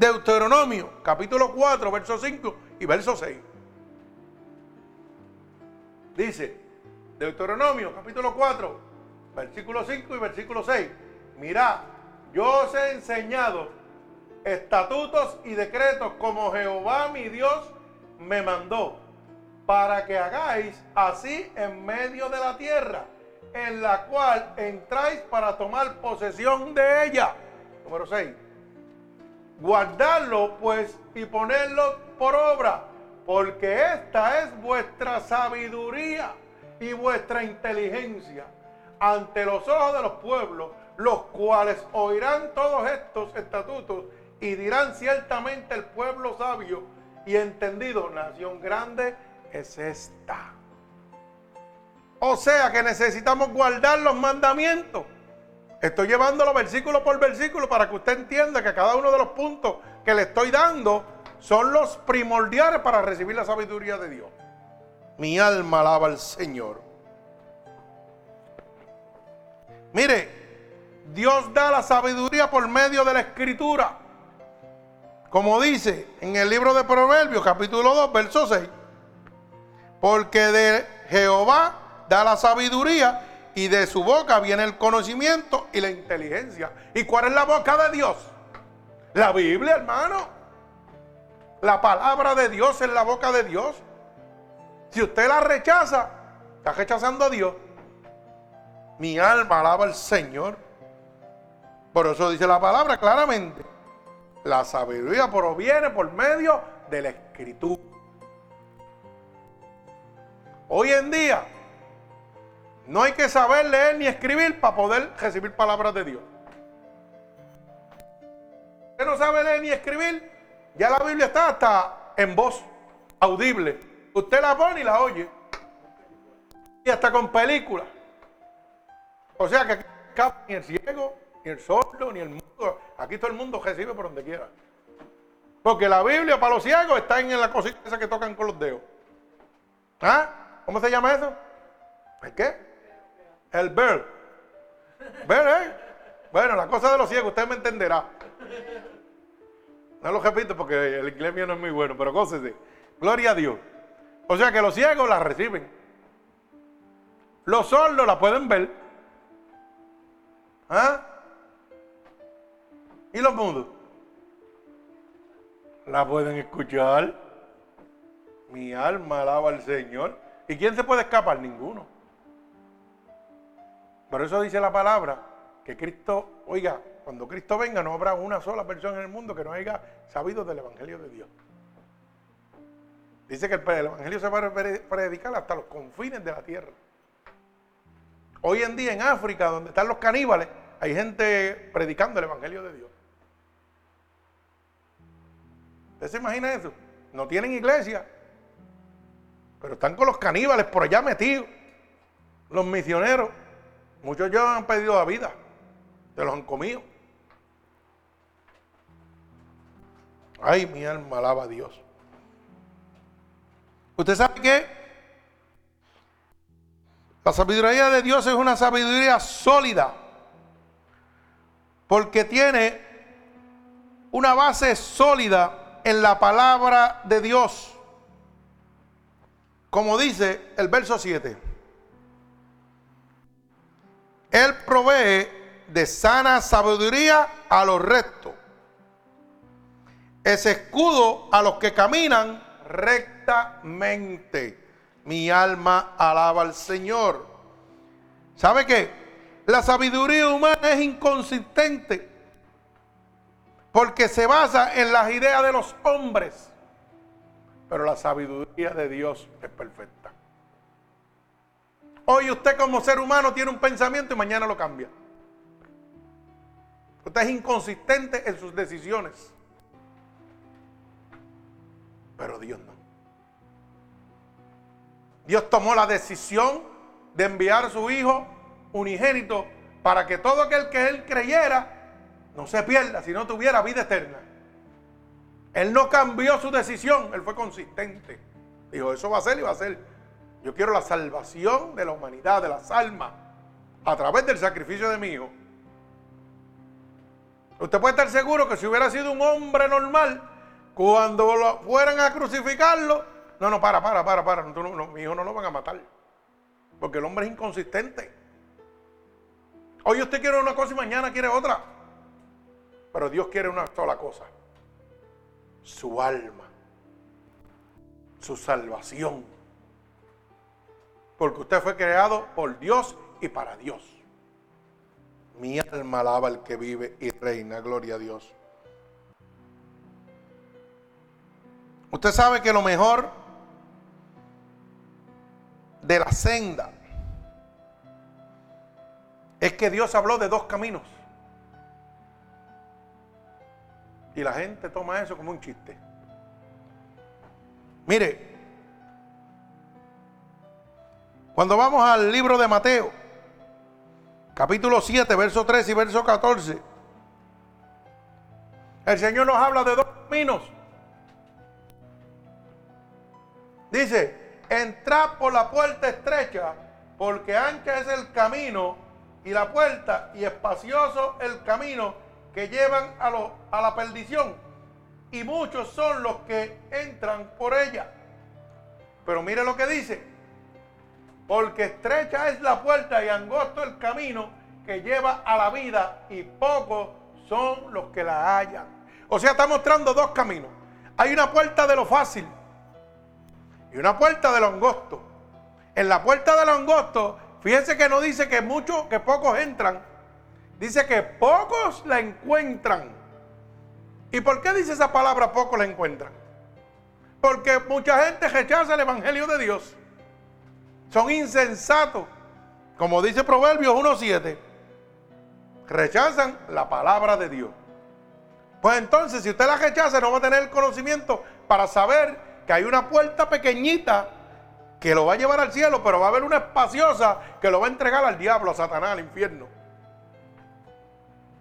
Deuteronomio, capítulo 4, verso 5 y verso 6. Dice, Deuteronomio, capítulo 4, versículo 5 y versículo 6. Mira, yo os he enseñado estatutos y decretos como Jehová mi Dios me mandó, para que hagáis así en medio de la tierra, en la cual entráis para tomar posesión de ella. Número 6. Guardarlo pues y ponerlo por obra, porque esta es vuestra sabiduría y vuestra inteligencia ante los ojos de los pueblos, los cuales oirán todos estos estatutos y dirán ciertamente el pueblo sabio y entendido, nación grande es esta. O sea que necesitamos guardar los mandamientos. Estoy llevándolo versículo por versículo para que usted entienda que cada uno de los puntos que le estoy dando son los primordiales para recibir la sabiduría de Dios. Mi alma alaba al Señor. Mire, Dios da la sabiduría por medio de la escritura. Como dice en el libro de Proverbios, capítulo 2, verso 6. Porque de Jehová da la sabiduría y de su boca viene el conocimiento y la inteligencia. ¿Y cuál es la boca de Dios? La Biblia, hermano. La palabra de Dios es la boca de Dios. Si usted la rechaza, está rechazando a Dios. Mi alma alaba al Señor. Por eso dice la palabra claramente. La sabiduría proviene por medio de la escritura. Hoy en día no hay que saber leer ni escribir para poder recibir palabras de Dios. Usted no sabe leer ni escribir, ya la Biblia está hasta en voz audible. Usted la pone y la oye. Y hasta con películas. O sea que ni el ciego, ni el sordo, ni el mundo. Aquí todo el mundo recibe por donde quiera. Porque la Biblia para los ciegos está en la cosita esa que tocan con los dedos. ¿Ah? ¿Cómo se llama eso? ¿El qué? El bird. ¿Ver, eh? Bueno, la cosa de los ciegos, usted me entenderá. No lo repito porque el inglés mío no es muy bueno, pero cósese. Gloria a Dios. O sea que los ciegos la reciben. Los sordos la pueden ver. ¿Ah? ¿Y los mudos? La pueden escuchar. Mi alma alaba al Señor. ¿Y quién se puede escapar? Ninguno. Por eso dice la palabra que Cristo, oiga, cuando Cristo venga no habrá una sola persona en el mundo que no haya sabido del Evangelio de Dios. Dice que el Evangelio se va a predicar hasta los confines de la tierra. Hoy en día en África, donde están los caníbales, hay gente predicando el Evangelio de Dios. ¿Usted se imagina eso? No tienen iglesia, pero están con los caníbales por allá metidos. Los misioneros. Muchos ya han pedido la vida. Se los han comido. Ay, mi alma alaba a Dios. ¿Usted sabe qué? La sabiduría de Dios es una sabiduría sólida porque tiene una base sólida en la palabra de Dios. Como dice el verso 7. Él provee de sana sabiduría a los rectos. Es escudo a los que caminan rectamente. Mi alma alaba al Señor. ¿Sabe qué? La sabiduría humana es inconsistente porque se basa en las ideas de los hombres, pero la sabiduría de Dios es perfecta. Hoy usted como ser humano tiene un pensamiento y mañana lo cambia. Usted es inconsistente en sus decisiones, pero Dios no. Dios tomó la decisión de enviar a su Hijo unigénito para que todo aquel que él creyera no se pierda, sino tuviera vida eterna. Él no cambió su decisión, él fue consistente. Dijo, eso va a ser y va a ser. Yo quiero la salvación de la humanidad, de las almas, a través del sacrificio de mi hijo. Usted puede estar seguro que si hubiera sido un hombre normal, cuando lo fueran a crucificarlo, no, no, para, para, para, para, mi hijo no lo van a matar. Porque el hombre es inconsistente. Hoy usted quiere una cosa y mañana quiere otra. Pero Dios quiere una sola cosa. Su alma. Su salvación. Porque usted fue creado por Dios y para Dios. Mi alma alaba al que vive y reina. Gloria a Dios. Usted sabe que lo mejor de la senda es que Dios habló de dos caminos. Y la gente toma eso como un chiste. Mire, cuando vamos al libro de Mateo, capítulo 7, verso 3 y verso 14, el Señor nos habla de dos caminos. Dice, entrad por la puerta estrecha, porque ancha es el camino y la puerta y espacioso el camino que llevan a, lo, a la perdición. Y muchos son los que entran por ella. Pero mire lo que dice. Porque estrecha es la puerta y angosto el camino que lleva a la vida y pocos son los que la hallan. O sea, está mostrando dos caminos. Hay una puerta de lo fácil y una puerta de lo angosto. En la puerta de lo angosto Fíjense que no dice que muchos, que pocos entran. Dice que pocos la encuentran. ¿Y por qué dice esa palabra pocos la encuentran? Porque mucha gente rechaza el Evangelio de Dios. Son insensatos. Como dice Proverbios 1.7. Rechazan la palabra de Dios. Pues entonces, si usted la rechaza, no va a tener el conocimiento para saber que hay una puerta pequeñita que lo va a llevar al cielo, pero va a haber una espaciosa que lo va a entregar al diablo, a Satanás, al infierno.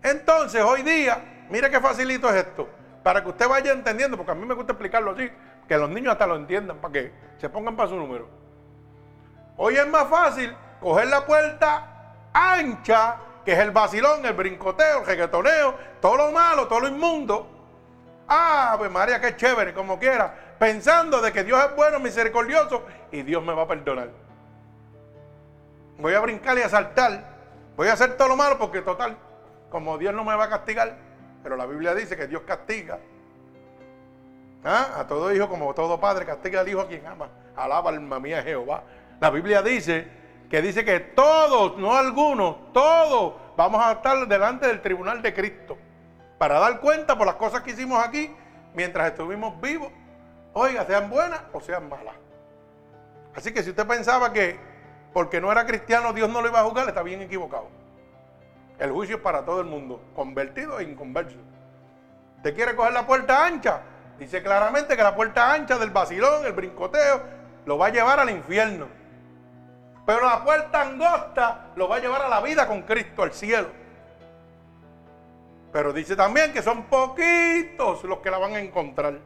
Entonces, hoy día, mire qué facilito es esto, para que usted vaya entendiendo, porque a mí me gusta explicarlo así, que los niños hasta lo entiendan, para que se pongan para su número. Hoy es más fácil coger la puerta ancha, que es el vacilón, el brincoteo, el reggaetoneo, todo lo malo, todo lo inmundo. Ah, pues María, qué chévere, como quiera pensando de que Dios es bueno, misericordioso y Dios me va a perdonar. Voy a brincar y a saltar. Voy a hacer todo lo malo porque total, como Dios no me va a castigar, pero la Biblia dice que Dios castiga. ¿Ah? A todo hijo como todo padre castiga al hijo a quien ama. Alaba alma mía Jehová. La Biblia dice que dice que todos, no algunos, todos vamos a estar delante del tribunal de Cristo para dar cuenta por las cosas que hicimos aquí mientras estuvimos vivos Oiga, sean buenas o sean malas. Así que si usted pensaba que porque no era cristiano Dios no lo iba a juzgar, está bien equivocado. El juicio es para todo el mundo, convertido e inconverso. ¿Usted quiere coger la puerta ancha? Dice claramente que la puerta ancha del vacilón, el brincoteo, lo va a llevar al infierno. Pero la puerta angosta lo va a llevar a la vida con Cristo, al cielo. Pero dice también que son poquitos los que la van a encontrar.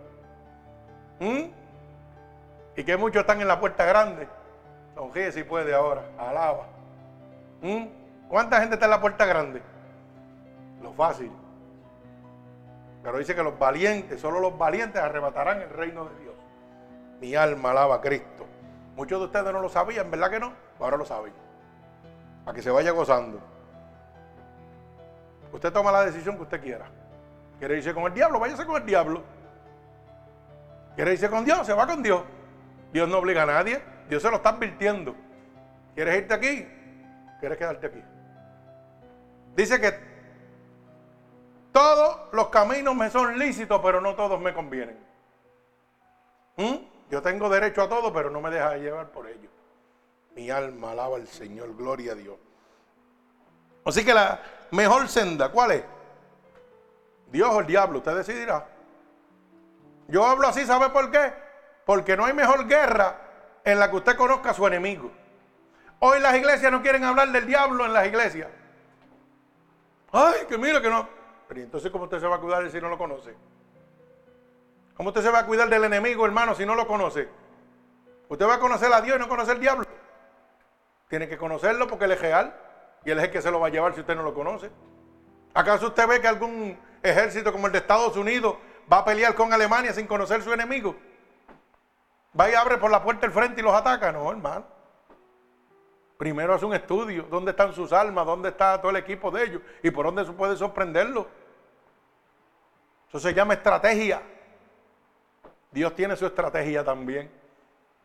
¿Mm? Y que muchos están en la puerta grande. Sonríe si puede ahora. Alaba. ¿Mm? ¿Cuánta gente está en la puerta grande? Lo fácil. Pero dice que los valientes, solo los valientes arrebatarán el reino de Dios. Mi alma alaba a Cristo. Muchos de ustedes no lo sabían, ¿verdad que no? Ahora lo saben. Para que se vaya gozando. Usted toma la decisión que usted quiera. ¿Quiere irse con el diablo? Váyase con el diablo. ¿Quieres irse con Dios? Se va con Dios. Dios no obliga a nadie. Dios se lo está advirtiendo. ¿Quieres irte aquí? ¿Quieres quedarte aquí? Dice que todos los caminos me son lícitos, pero no todos me convienen. ¿Mm? Yo tengo derecho a todo, pero no me deja llevar por ello. Mi alma alaba al Señor, gloria a Dios. Así que la mejor senda, ¿cuál es? Dios o el diablo, usted decidirá. Yo hablo así, ¿sabe por qué? Porque no hay mejor guerra en la que usted conozca a su enemigo. Hoy las iglesias no quieren hablar del diablo en las iglesias. Ay, que mira que no. Pero entonces, ¿cómo usted se va a cuidar si no lo conoce? ¿Cómo usted se va a cuidar del enemigo, hermano, si no lo conoce? Usted va a conocer a Dios y no conocer al diablo. Tiene que conocerlo porque él es real y él es el que se lo va a llevar si usted no lo conoce. ¿Acaso usted ve que algún ejército como el de Estados Unidos va a pelear con Alemania sin conocer su enemigo? Va y abre por la puerta el frente y los ataca. No, hermano. Primero hace un estudio. ¿Dónde están sus armas? ¿Dónde está todo el equipo de ellos? ¿Y por dónde se puede sorprenderlo? Eso se llama estrategia. Dios tiene su estrategia también.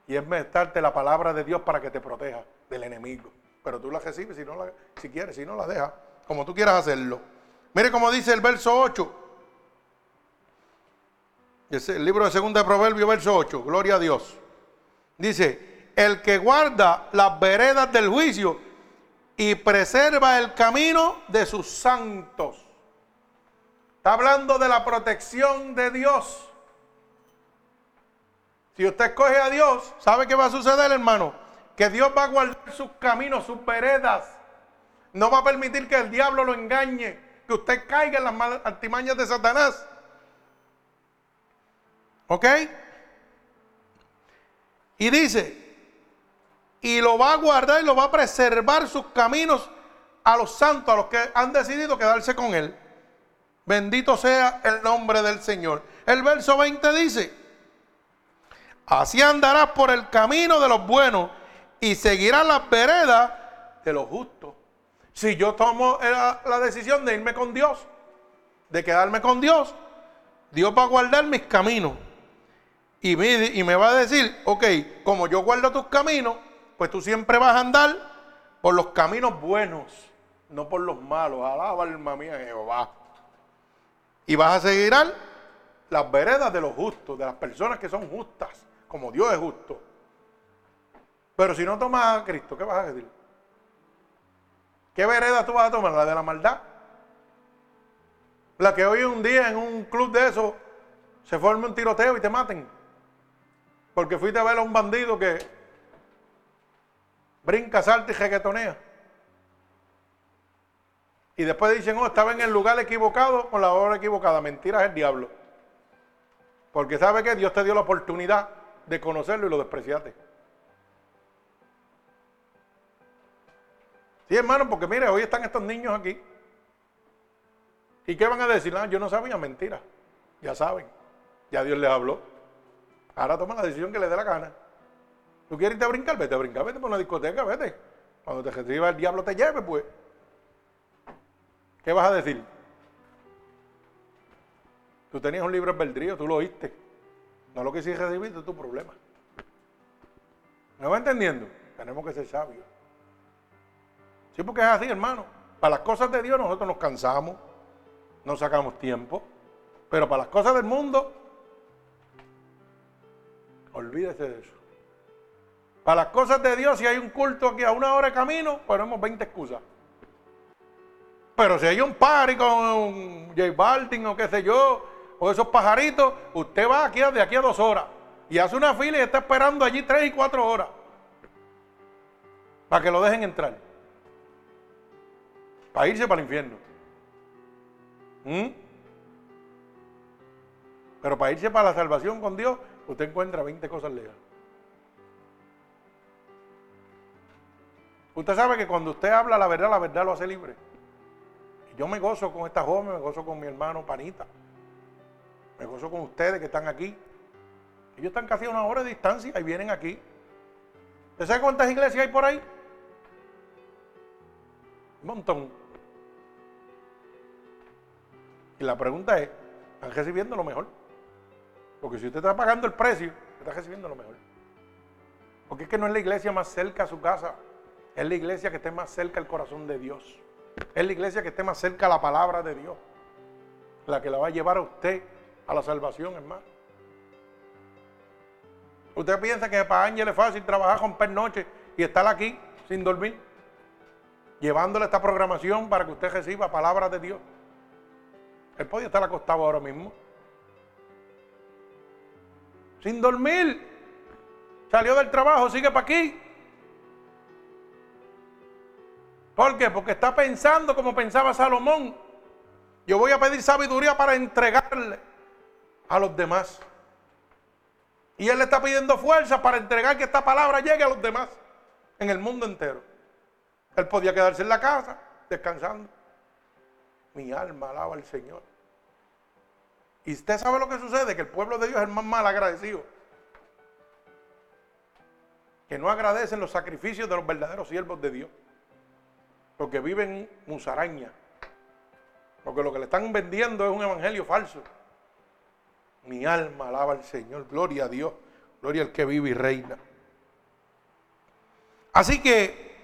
Y es meterte la palabra de Dios para que te proteja del enemigo. Pero tú la recibes si, no la, si quieres, si no la dejas, como tú quieras hacerlo. Mire cómo dice el verso 8. Es el libro de Segunda de Proverbios, verso 8. Gloria a Dios. Dice, el que guarda las veredas del juicio y preserva el camino de sus santos. Está hablando de la protección de Dios. Si usted escoge a Dios, ¿sabe qué va a suceder, hermano? Que Dios va a guardar sus caminos, sus veredas. No va a permitir que el diablo lo engañe, que usted caiga en las artimañas de Satanás. ¿Ok? Y dice, y lo va a guardar y lo va a preservar sus caminos a los santos, a los que han decidido quedarse con él. Bendito sea el nombre del Señor. El verso 20 dice, así andarás por el camino de los buenos y seguirás las veredas de los justos. Si yo tomo la, la decisión de irme con Dios, de quedarme con Dios, Dios va a guardar mis caminos. Y me, va a decir, ok, como yo guardo tus caminos, pues tú siempre vas a andar por los caminos buenos, no por los malos. Alaba alma mía Jehová. Y vas a seguir las veredas de los justos, de las personas que son justas, como Dios es justo. Pero si no tomas a Cristo, ¿qué vas a decir? ¿Qué vereda tú vas a tomar? ¿La de la maldad? La que hoy un día en un club de eso se forme un tiroteo y te maten. Porque fuiste a ver a un bandido que brinca, salta y jeguetonea. Y después dicen, oh, estaba en el lugar equivocado con la hora equivocada. Mentira es el diablo. Porque sabe que Dios te dio la oportunidad de conocerlo y lo despreciaste. Sí, hermano, porque mire, hoy están estos niños aquí. ¿Y qué van a decir? Ah, yo no sabía, mentira. Ya saben. Ya Dios les habló. Ahora toma la decisión que le dé la gana. ¿Tú quieres irte brincar? Vete a brincar, vete por una discoteca, vete. Cuando te reciba el diablo te lleve, pues. ¿Qué vas a decir? Tú tenías un libro albedrío, tú lo oíste. No lo quisiste recibir, es tu problema. ¿Me va entendiendo? Tenemos que ser sabios. Sí, porque es así, hermano. Para las cosas de Dios nosotros nos cansamos, no sacamos tiempo. Pero para las cosas del mundo Olvídese de eso. Para las cosas de Dios, si hay un culto aquí a una hora de camino, ponemos 20 excusas. Pero si hay un party con J Balvin o qué sé yo, o esos pajaritos, usted va aquí de aquí a dos horas y hace una fila y está esperando allí tres y cuatro horas para que lo dejen entrar. Para irse para el infierno. ¿Mm? Pero para irse para la salvación con Dios, usted encuentra 20 cosas legales. Usted sabe que cuando usted habla la verdad, la verdad lo hace libre. Yo me gozo con esta joven, me gozo con mi hermano Panita. Me gozo con ustedes que están aquí. Ellos están casi a una hora de distancia y vienen aquí. ¿Usted sabe cuántas iglesias hay por ahí? Un montón. Y la pregunta es, ¿están recibiendo lo mejor? Porque si usted está pagando el precio, está recibiendo lo mejor. Porque es que no es la iglesia más cerca a su casa, es la iglesia que esté más cerca al corazón de Dios. Es la iglesia que esté más cerca a la palabra de Dios. La que la va a llevar a usted a la salvación, hermano. Usted piensa que para Ángel es fácil trabajar con pernoche y estar aquí sin dormir, llevándole esta programación para que usted reciba palabras de Dios. Él podía estar acostado ahora mismo sin dormir. Salió del trabajo, sigue para aquí. ¿Por qué? Porque está pensando como pensaba Salomón. Yo voy a pedir sabiduría para entregarle a los demás. Y él le está pidiendo fuerza para entregar que esta palabra llegue a los demás en el mundo entero. Él podía quedarse en la casa descansando. Mi alma alaba al Señor. Y usted sabe lo que sucede, que el pueblo de Dios es el más mal agradecido. Que no agradecen los sacrificios de los verdaderos siervos de Dios. Porque viven musaraña. Porque lo que le están vendiendo es un evangelio falso. Mi alma alaba al Señor. Gloria a Dios. Gloria al que vive y reina. Así que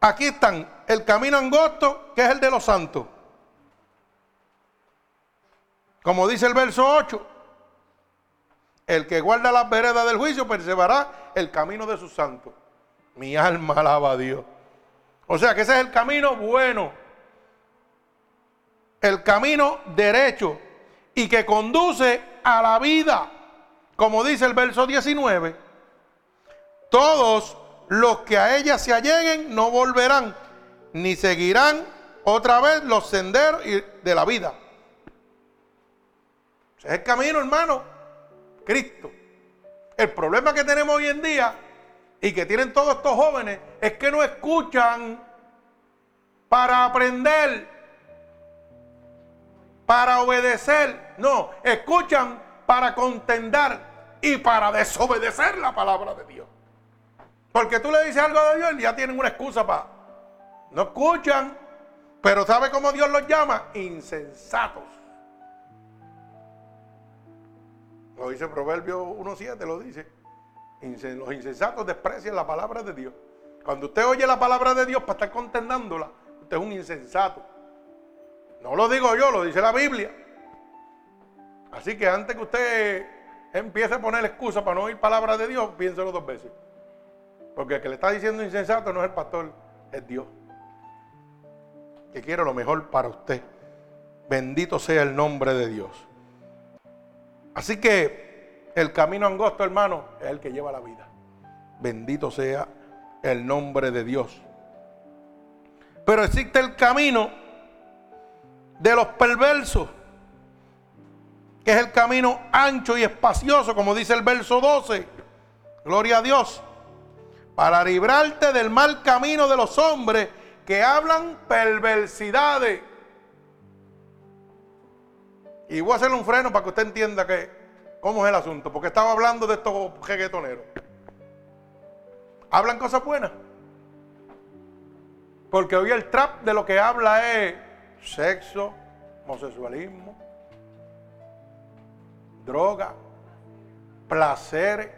aquí están el camino angosto, que es el de los santos. Como dice el verso 8, el que guarda las veredas del juicio perseverará el camino de sus santos. Mi alma alaba a Dios. O sea que ese es el camino bueno, el camino derecho y que conduce a la vida. Como dice el verso 19, todos los que a ella se alleguen no volverán, ni seguirán otra vez los senderos de la vida. Ese es el camino, hermano. Cristo. El problema que tenemos hoy en día y que tienen todos estos jóvenes es que no escuchan para aprender, para obedecer. No, escuchan para contender y para desobedecer la palabra de Dios. Porque tú le dices algo de Dios y ya tienen una excusa para... No escuchan, pero ¿sabe cómo Dios los llama? Insensatos. Lo dice Proverbio 1.7, lo dice. Los insensatos desprecian la palabra de Dios. Cuando usted oye la palabra de Dios para estar contendándola, usted es un insensato. No lo digo yo, lo dice la Biblia. Así que antes que usted empiece a poner excusa para no oír palabra de Dios, piénselo dos veces. Porque el que le está diciendo insensato no es el pastor, es Dios. Que quiere lo mejor para usted. Bendito sea el nombre de Dios. Así que el camino angosto, hermano, es el que lleva la vida. Bendito sea el nombre de Dios. Pero existe el camino de los perversos, que es el camino ancho y espacioso, como dice el verso 12. Gloria a Dios para librarte del mal camino de los hombres que hablan perversidades. Y voy a hacerle un freno para que usted entienda que, cómo es el asunto, porque estaba hablando de estos reggaetoneros. ¿Hablan cosas buenas? Porque hoy el trap de lo que habla es sexo, homosexualismo, droga, placeres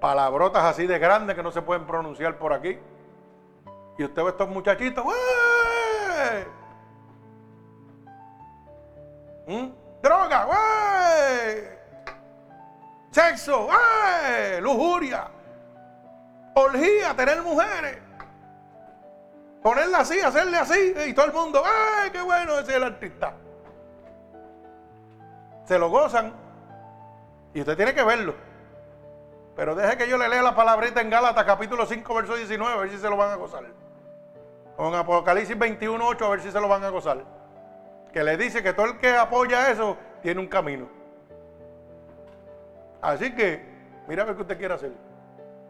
palabrotas así de grandes que no se pueden pronunciar por aquí. Y usted ve estos muchachitos, ¿Mm? Droga, Sexo, Lujuria. Orgía, tener mujeres. Ponerla así, hacerle así. Y todo el mundo, ¡ay, qué bueno! Ese es el artista. Se lo gozan. Y usted tiene que verlo. Pero deje que yo le lea la palabrita en Gálatas capítulo 5, verso 19, a ver si se lo van a gozar. O en Apocalipsis 21, 8, a ver si se lo van a gozar. Que le dice que todo el que apoya eso tiene un camino. Así que, mira a ver qué usted quiere hacer.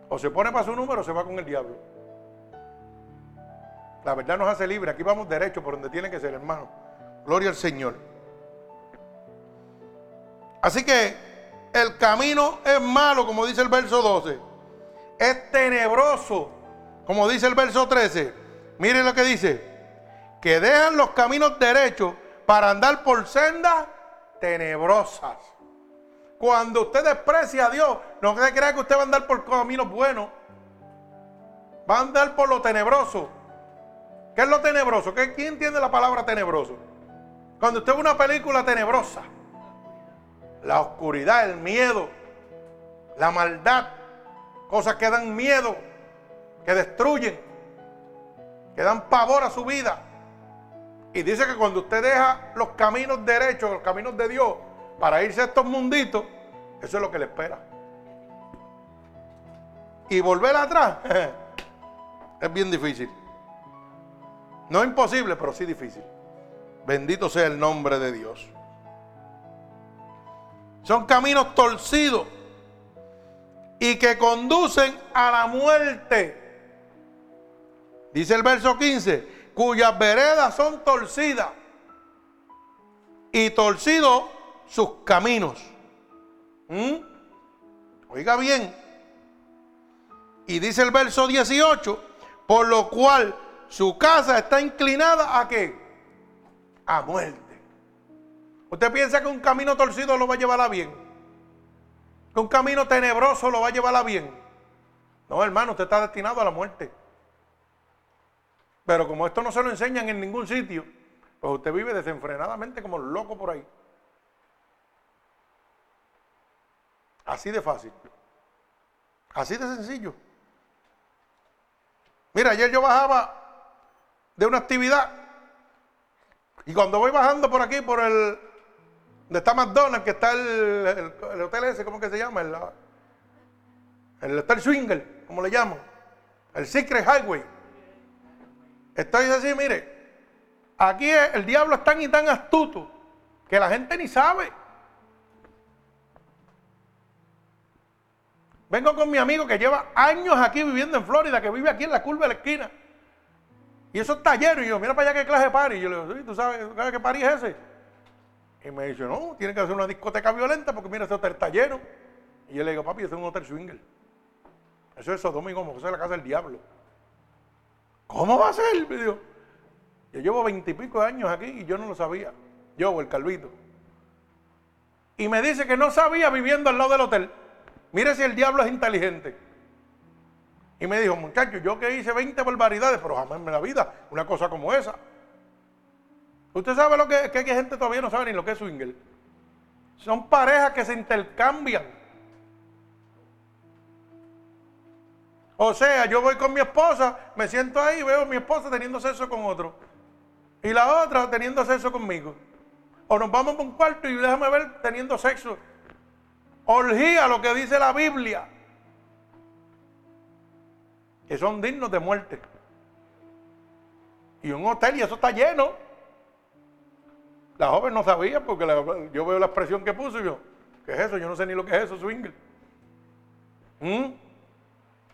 O se pone para su número o se va con el diablo. La verdad nos hace libre. Aquí vamos derecho por donde tiene que ser, hermano. Gloria al Señor. Así que el camino es malo, como dice el verso 12. Es tenebroso, como dice el verso 13. Miren lo que dice. Que dejan los caminos derechos para andar por sendas tenebrosas. Cuando usted desprecia a Dios, no se crea que usted va a andar por caminos buenos. Va a andar por lo tenebroso. ¿Qué es lo tenebroso? ¿Quién entiende la palabra tenebroso? Cuando usted ve una película tenebrosa la oscuridad, el miedo, la maldad, cosas que dan miedo, que destruyen, que dan pavor a su vida. Y dice que cuando usted deja los caminos derechos, los caminos de Dios, para irse a estos munditos, eso es lo que le espera. Y volver atrás [laughs] es bien difícil. No imposible, pero sí difícil. Bendito sea el nombre de Dios. Son caminos torcidos y que conducen a la muerte. Dice el verso 15, cuyas veredas son torcidas y torcidos sus caminos. ¿Mm? Oiga bien. Y dice el verso 18, por lo cual su casa está inclinada a qué? A muerte. ¿Usted piensa que un camino torcido lo va a llevar a bien? ¿Que un camino tenebroso lo va a llevar a bien? No, hermano, usted está destinado a la muerte. Pero como esto no se lo enseñan en ningún sitio, pues usted vive desenfrenadamente como loco por ahí. Así de fácil. Así de sencillo. Mira, ayer yo bajaba de una actividad y cuando voy bajando por aquí, por el, donde está McDonald's, que está el, hotel ese, ¿cómo que se llama? El, el hotel Swinger, como le llaman. El Secret Highway. Estoy así, mire. Aquí el diablo es tan y tan astuto que la gente ni sabe. Vengo con mi amigo que lleva años aquí viviendo en Florida, que vive aquí en la curva de la esquina. Y eso está lleno. Y yo, mira para allá qué clase de party. Y yo le digo, ¿tú sabes, qué party es ese? Y me dice, no, tiene que hacer una discoteca violenta porque mira, ese hotel está lleno. Y yo le digo, papi, ese es un hotel swinger. Eso es Sodoma y Gomorra, eso es la casa del diablo. ¿Cómo va a ser? Me dijo. Yo llevo veintipico años aquí y yo no lo sabía. Yo, el calvito. Y me dice que no sabía viviendo al lado del hotel. Mire si el diablo es inteligente. Y me dijo, muchacho, yo que hice 20 barbaridades, pero jamás en la vida una cosa como esa. Usted sabe lo que, que hay gente todavía no sabe ni lo que es swinger. Son parejas que se intercambian. O sea, yo voy con mi esposa, me siento ahí y veo a mi esposa teniendo sexo con otro. Y la otra teniendo sexo conmigo. O nos vamos a un cuarto y déjame ver teniendo sexo. Orgía, lo que dice la Biblia. Que son dignos de muerte. Y un hotel y eso está lleno. La joven no sabía porque yo veo la expresión que puso y yo, ¿qué es eso? Yo no sé ni lo que es eso, swinger. ¿Mm?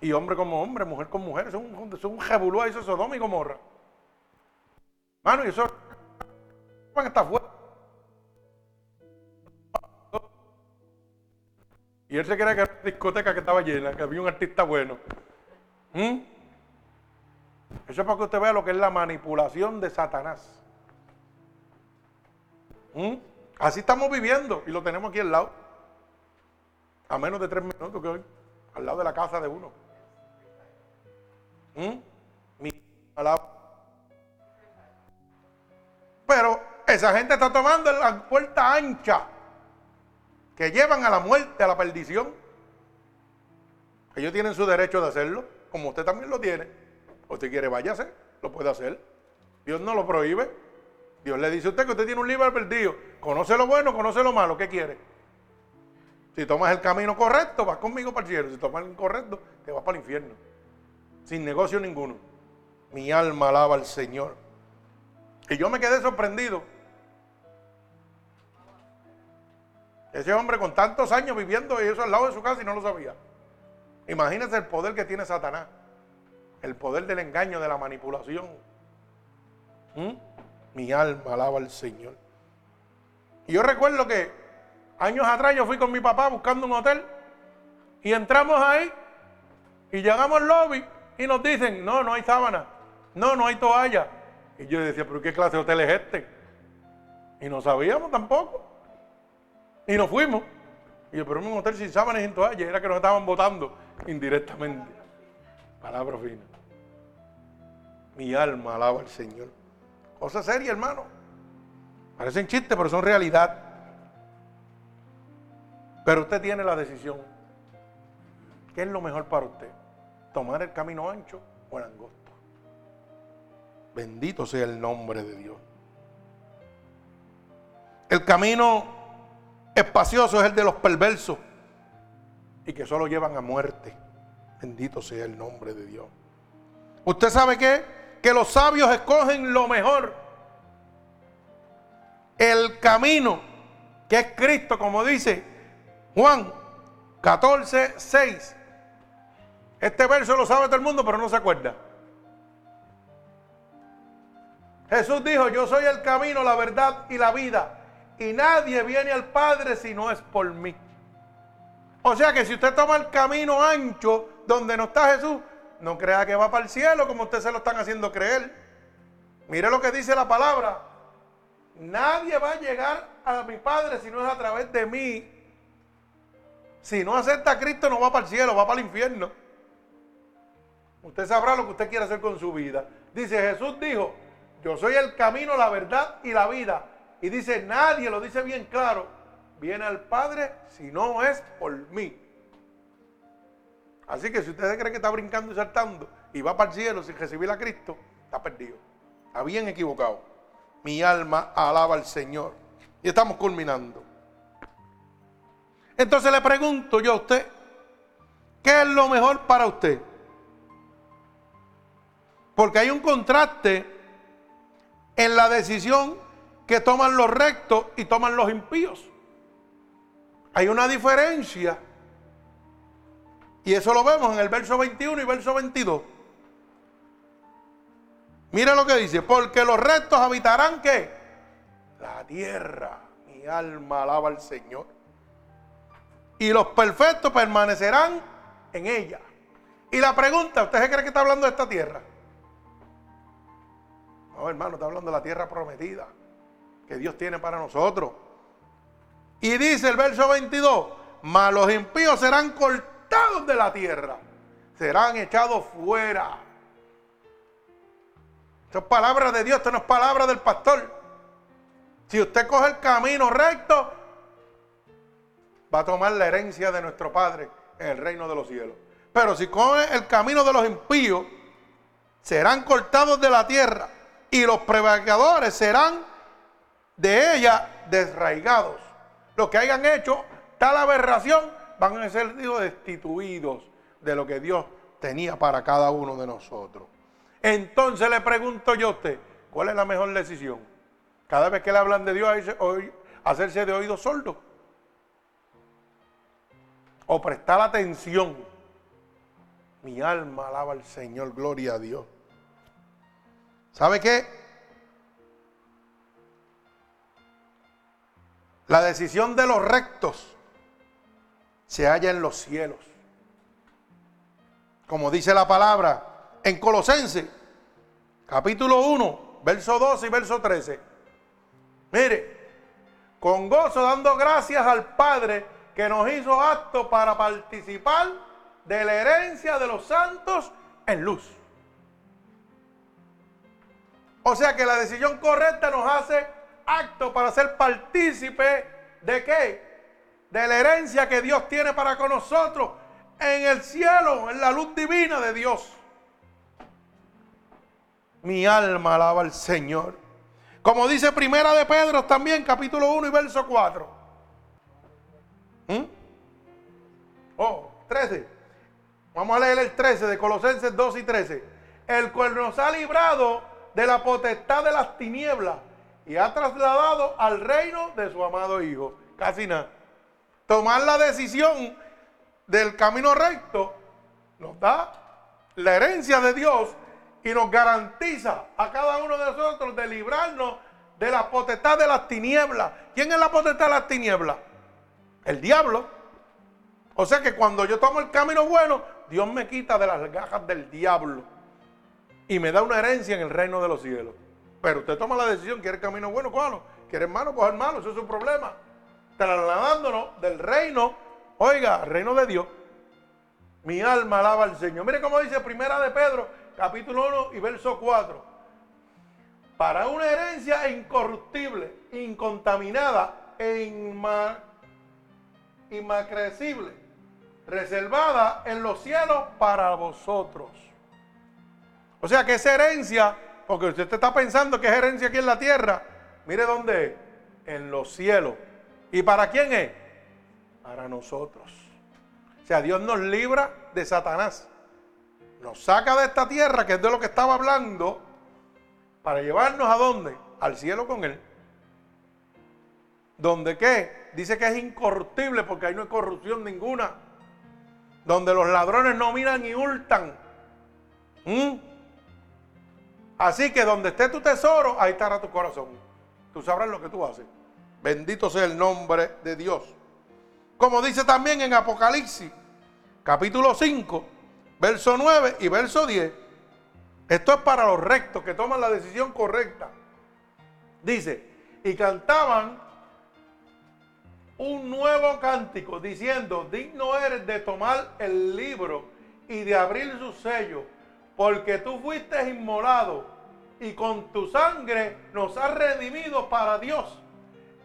Y hombre como hombre, mujer con mujer, es un, es un jebulú ahí, eso es Sodoma y Gomorra. Mano, y eso van a estar fuera. Y él se creía que era una discoteca que estaba llena, que había un artista bueno. ¿Mm? Eso es para que usted vea lo que es la manipulación de Satanás. ¿Mm? Así estamos viviendo y lo tenemos aquí al lado. A menos de tres minutos que hoy, al lado de la casa de uno. ¿Mm? Pero esa gente está tomando la puerta ancha que llevan a la muerte, a la perdición. Ellos tienen su derecho de hacerlo, como usted también lo tiene. Usted quiere, váyase, lo puede hacer. Dios no lo prohíbe. Dios le dice a usted que usted tiene un libre perdido. Conoce lo bueno, conoce lo malo. ¿Qué quiere? Si tomas el camino correcto, vas conmigo para el cielo. Si tomas el incorrecto, te vas para el infierno. Sin negocio ninguno. Mi alma alaba al Señor. Y yo me quedé sorprendido. Ese hombre con tantos años viviendo eso al lado de su casa y no lo sabía. Imagínense el poder que tiene Satanás. El poder del engaño, de la manipulación. ¿Mm? Mi alma alaba al Señor. Y yo recuerdo que años atrás yo fui con mi papá buscando un hotel y entramos ahí y llegamos al lobby y nos dicen, no, no hay sábana, no, no hay toalla. Y yo decía, pero ¿qué clase de hotel es este? Y no sabíamos tampoco. Y nos fuimos. Y yo, pero un hotel sin sábanas y sin toalla, era que nos estaban votando indirectamente. Palabra fina. Mi alma alaba al Señor. Cosa seria, hermano. Parecen chistes, pero son realidad. Pero usted tiene la decisión. ¿Qué es lo mejor para usted? ¿Tomar el camino ancho o el angosto? Bendito sea el nombre de Dios. El camino espacioso es el de los perversos y que solo llevan a muerte. Bendito sea el nombre de Dios. ¿Usted sabe qué? Que los sabios escogen lo mejor. El camino que es Cristo, como dice Juan 14, 6. Este verso lo sabe todo el mundo, pero no se acuerda. Jesús dijo, yo soy el camino, la verdad y la vida. Y nadie viene al Padre si no es por mí. O sea que si usted toma el camino ancho donde no está Jesús, no crea que va para el cielo como usted se lo están haciendo creer. Mire lo que dice la palabra. Nadie va a llegar a mi Padre si no es a través de mí. Si no acepta a Cristo no va para el cielo, va para el infierno. Usted sabrá lo que usted quiere hacer con su vida. Dice Jesús dijo, yo soy el camino, la verdad y la vida. Y dice, nadie, lo dice bien claro, viene al Padre si no es por mí. Así que si usted cree que está brincando y saltando y va para el cielo sin recibir a Cristo, está perdido. Está bien equivocado. Mi alma alaba al Señor. Y estamos culminando. Entonces le pregunto yo a usted, ¿qué es lo mejor para usted? Porque hay un contraste en la decisión que toman los rectos y toman los impíos. Hay una diferencia. Y eso lo vemos en el verso 21 y verso 22. Mira lo que dice, porque los rectos habitarán qué? La tierra. Mi alma alaba al Señor. Y los perfectos permanecerán en ella. Y la pregunta, ¿usted cree que está hablando de esta tierra? No, hermano, está hablando de la tierra prometida que Dios tiene para nosotros. Y dice el verso 22, mas los impíos serán cortados de la tierra, serán echados fuera. Esto es palabra de Dios, esto no es palabra del pastor. Si usted coge el camino recto, va a tomar la herencia de nuestro Padre en el reino de los cielos. Pero si coge el camino de los impíos, serán cortados de la tierra y los prevaricadores serán de ella desraigados. Los que hayan hecho tal aberración van a ser destituidos de lo que Dios tenía para cada uno de nosotros. Entonces le pregunto yo a usted, ¿cuál es la mejor decisión? Cada vez que le hablan de Dios, hacerse de oído sordo. O prestar atención. Mi alma alaba al Señor, gloria a Dios. ¿Sabe qué? La decisión de los rectos se halla en los cielos. Como dice la palabra en Colosense, capítulo 1, verso 12 y verso 13. Mire, con gozo dando gracias al Padre que nos hizo apto para participar de la herencia de los santos en luz. O sea que la decisión correcta nos hace acto para ser partícipe de qué? De la herencia que Dios tiene para con nosotros en el cielo, en la luz divina de Dios. Mi alma alaba al Señor. Como dice Primera de Pedro también, capítulo 1 y verso 4. ¿Mm? Oh, 13. Vamos a leer el 13 de Colosenses 2 y 13. El cual nos ha librado de la potestad de las tinieblas y ha trasladado al reino de su amado Hijo. Casi nada. Tomar la decisión del camino recto nos da la herencia de Dios y nos garantiza a cada uno de nosotros de librarnos de la potestad de las tinieblas. ¿Quién es la potestad de las tinieblas? El diablo. O sea que cuando yo tomo el camino bueno, Dios me quita de las gajas del diablo y me da una herencia en el reino de los cielos. Pero usted toma la decisión, quiere el camino bueno, cójalo. Quiere hermano, coger malo, eso es un problema. Trasladándonos del reino, oiga, reino de Dios. Mi alma alaba al Señor. Mire cómo dice Primera de Pedro, capítulo 1 y verso 4. Para una herencia incorruptible, incontaminada e inmacrecible, reservada en los cielos para vosotros o sea que esa herencia, porque usted está pensando que es herencia aquí en la tierra, mire dónde es, en los cielos. ¿Y para quién es? Para nosotros. O sea, Dios nos libra de Satanás. Nos saca de esta tierra, que es de lo que estaba hablando, para llevarnos a dónde? Al cielo con Él. ¿Donde qué? Dice que es incorruptible porque ahí no hay corrupción ninguna. Donde los ladrones no miran y hurtan. ¿Mm? Así que donde esté tu tesoro, ahí estará tu corazón. Tú sabrás lo que tú haces. Bendito sea el nombre de Dios. Como dice también en Apocalipsis, capítulo 5, verso 9 y verso 10. Esto es para los rectos que toman la decisión correcta. Dice, y cantaban un nuevo cántico diciendo, digno eres de tomar el libro y de abrir su sello, porque tú fuiste inmolado y con tu sangre nos has redimido para Dios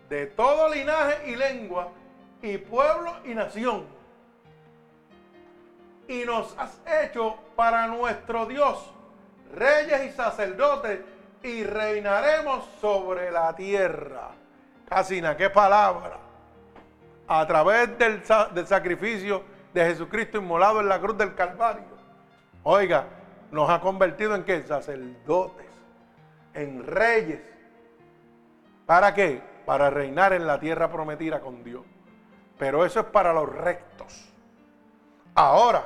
de todo linaje y lengua y pueblo y nación. Y nos has hecho para nuestro Dios reyes y sacerdotes y reinaremos sobre la tierra. Casina, qué palabra. A través del, del sacrificio de Jesucristo inmolado en la cruz del Calvario. Oiga, nos ha convertido en qué? Sacerdotes, en reyes. ¿Para qué? Para reinar en la tierra prometida con Dios. Pero eso es para los rectos. Ahora,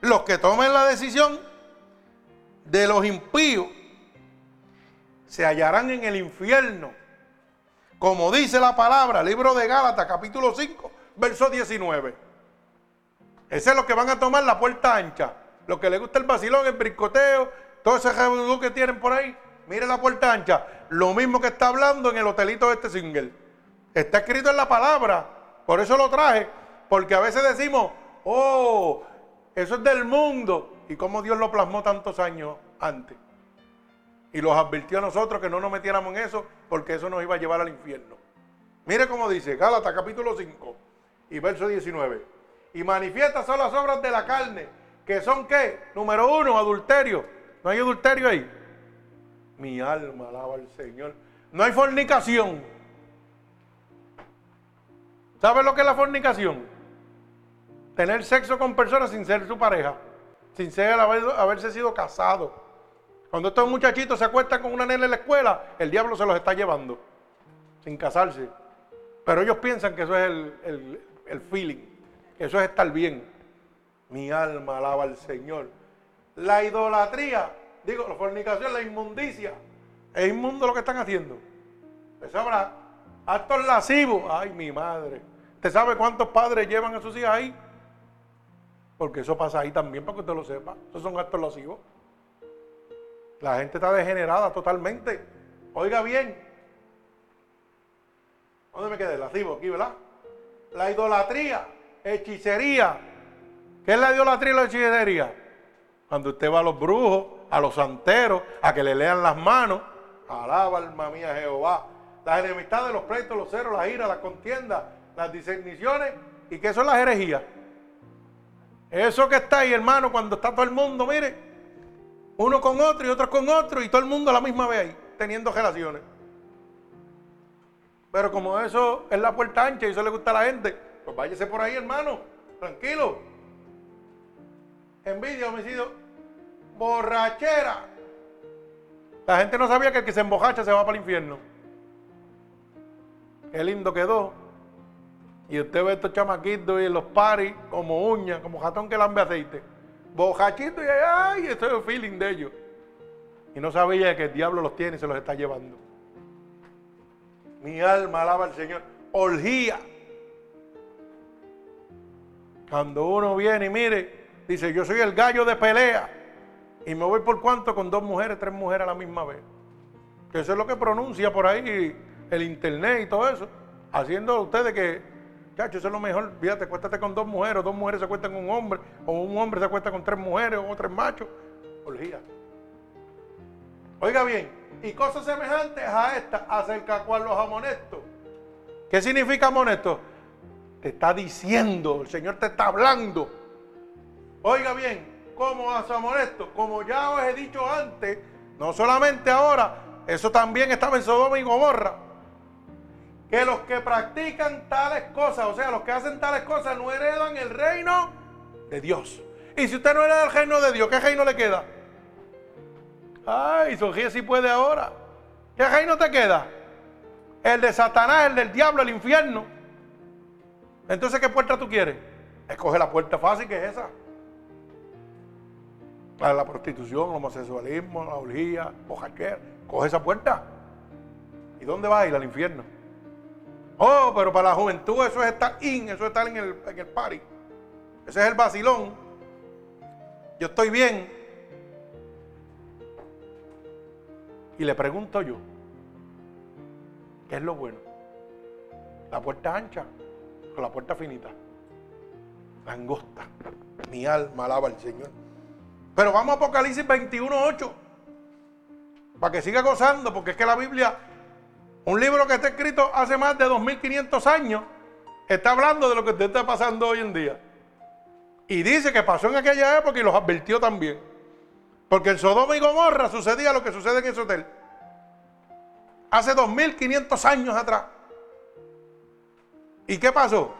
los que tomen la decisión de los impíos se hallarán en el infierno. Como dice la palabra, libro de Gálatas, capítulo 5, verso 19. Ese es lo que van a tomar la puerta ancha. Los que les gusta el vacilón, el bricoteo, todo ese revolú que tienen por ahí. Mire la puerta ancha. Lo mismo que está hablando en el hotelito de este single. Está escrito en la palabra. Por eso lo traje. Porque a veces decimos, oh, eso es del mundo. ¿Y cómo Dios lo plasmó tantos años antes? Y los advirtió a nosotros que no nos metiéramos en eso porque eso nos iba a llevar al infierno. Mire cómo dice Gálatas capítulo 5 y verso 19 y manifiestas son las obras de la carne, que son qué? Número uno, adulterio. ¿No hay adulterio ahí? Mi alma alaba al Señor. No hay fornicación. ¿Sabes lo que es la fornicación? Tener sexo con personas sin ser su pareja, sin haberse sido casado. Cuando estos muchachitos se acuestan con una nena en la escuela, el diablo se los está llevando, sin casarse. Pero ellos piensan que eso es el, el feeling. Eso es estar bien. Mi alma alaba al Señor. La idolatría, digo, la fornicación, la inmundicia. Es inmundo lo que están haciendo. Eso habrá actos lascivos. Ay, mi madre. ¿Usted sabe cuántos padres llevan a sus hijas ahí? Porque eso pasa ahí también, para que usted lo sepa. Esos son actos lascivos. La gente está degenerada totalmente. Oiga bien. ¿Dónde me quedé? Lascivo aquí, ¿verdad? La idolatría hechicería. ¿Qué es la idolatría y la hechicería? Cuando usted va a los brujos, a los santeros, a que le lean las manos, alaba alma mía Jehová. Las enemistades, los pleitos, los ceros, las iras, las contiendas, las discerniciones, y que eso es la herejía. Eso que está ahí, hermano, cuando está todo el mundo, mire, uno con otro y otro con otro, y todo el mundo a la misma vez ahí, teniendo relaciones. Pero como eso es la puerta ancha y eso le gusta a la gente, pues váyase por ahí, hermano. Tranquilo. Envidia, homicidio. Borrachera. La gente no sabía que el que se embojacha se va para el infierno. Qué lindo quedó. Y usted ve estos chamaquitos y los paris como uñas, como jatón que lambe aceite. Bojachito y ay, esto es el feeling de ellos. Y no sabía que el diablo los tiene y se los está llevando. Mi alma alaba al Señor. Orgía. Cuando uno viene y mire, dice, yo soy el gallo de pelea. Y me voy por cuánto con dos mujeres, tres mujeres a la misma vez. Que eso es lo que pronuncia por ahí el internet y todo eso. Haciendo a ustedes que, chacho, eso es lo mejor. Fíjate, cuéntate con dos mujeres, o dos mujeres se acuestan con un hombre, o un hombre se acuesta con tres mujeres, o tres machos. Orgía. Oiga bien, y cosas semejantes a esta acerca cual los amonestos. ¿Qué significa amonesto? te está diciendo, el Señor te está hablando. Oiga bien, ¿cómo hacemos esto? Como ya os he dicho antes, no solamente ahora, eso también estaba en Sodoma y Gomorra. Que los que practican tales cosas, o sea, los que hacen tales cosas, no heredan el reino de Dios. Y si usted no hereda el reino de Dios, ¿qué reino le queda? Ay, Sofía sí puede ahora. ¿Qué reino te queda? El de Satanás, el del diablo, el infierno. Entonces, ¿qué puerta tú quieres? Escoge la puerta fácil que es esa. La prostitución, el homosexualismo, la orgía, bojaquera. Coge esa puerta. ¿Y dónde va a ir? Al infierno. Oh, pero para la juventud eso es estar in, eso es estar en el, en el party. Ese es el vacilón. Yo estoy bien. Y le pregunto yo, ¿qué es lo bueno? ¿La puerta ancha o la puerta finita? La angosta. Mi alma alaba al Señor. Pero vamos a Apocalipsis 21.8. Para que siga gozando, porque es que la Biblia, un libro que está escrito hace más de 2500 años, está hablando de lo que usted está pasando hoy en día. Y dice que pasó en aquella época y los advirtió también. Porque en Sodoma y Gomorra sucedía lo que sucede en ese hotel. Hace 2500 años atrás. ¿Y qué pasó?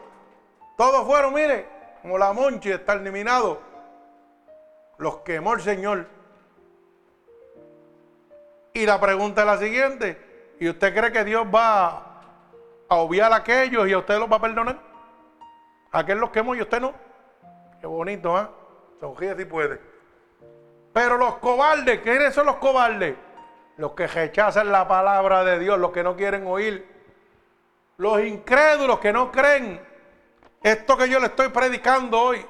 Todos fueron, mire, como la monchi eliminado Los quemó el Señor. Y la pregunta es la siguiente. ¿Y usted cree que Dios va a obviar a aquellos y a usted los va a perdonar? ¿A aquel los quemó y usted no? Qué bonito, ¿ah? ¿eh? si puede. Pero los cobardes, ¿quiénes son los cobardes? Los que rechazan la palabra de Dios, los que no quieren oír. Los incrédulos que no creen esto que yo le estoy predicando hoy.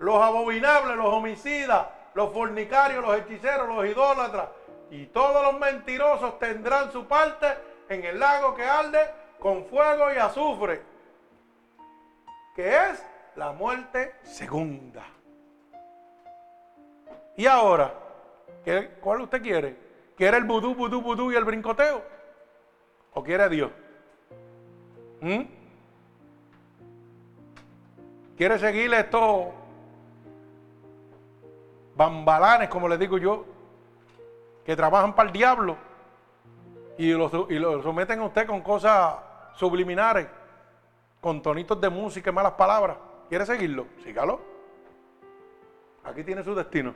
Los abominables, los homicidas, los fornicarios, los hechiceros, los idólatras y todos los mentirosos tendrán su parte en el lago que arde con fuego y azufre, que es la muerte segunda. Y ahora, ¿cuál usted quiere? ¿Quiere el vudú, vudú, vudú y el brincoteo? ¿O quiere Dios? ¿Mm? ¿Quiere seguir estos bambalanes, como le digo yo, que trabajan para el diablo y lo, y someten a usted con cosas subliminares, con tonitos de música y malas palabras? ¿Quiere seguirlo? Sígalo. Aquí tiene su destino.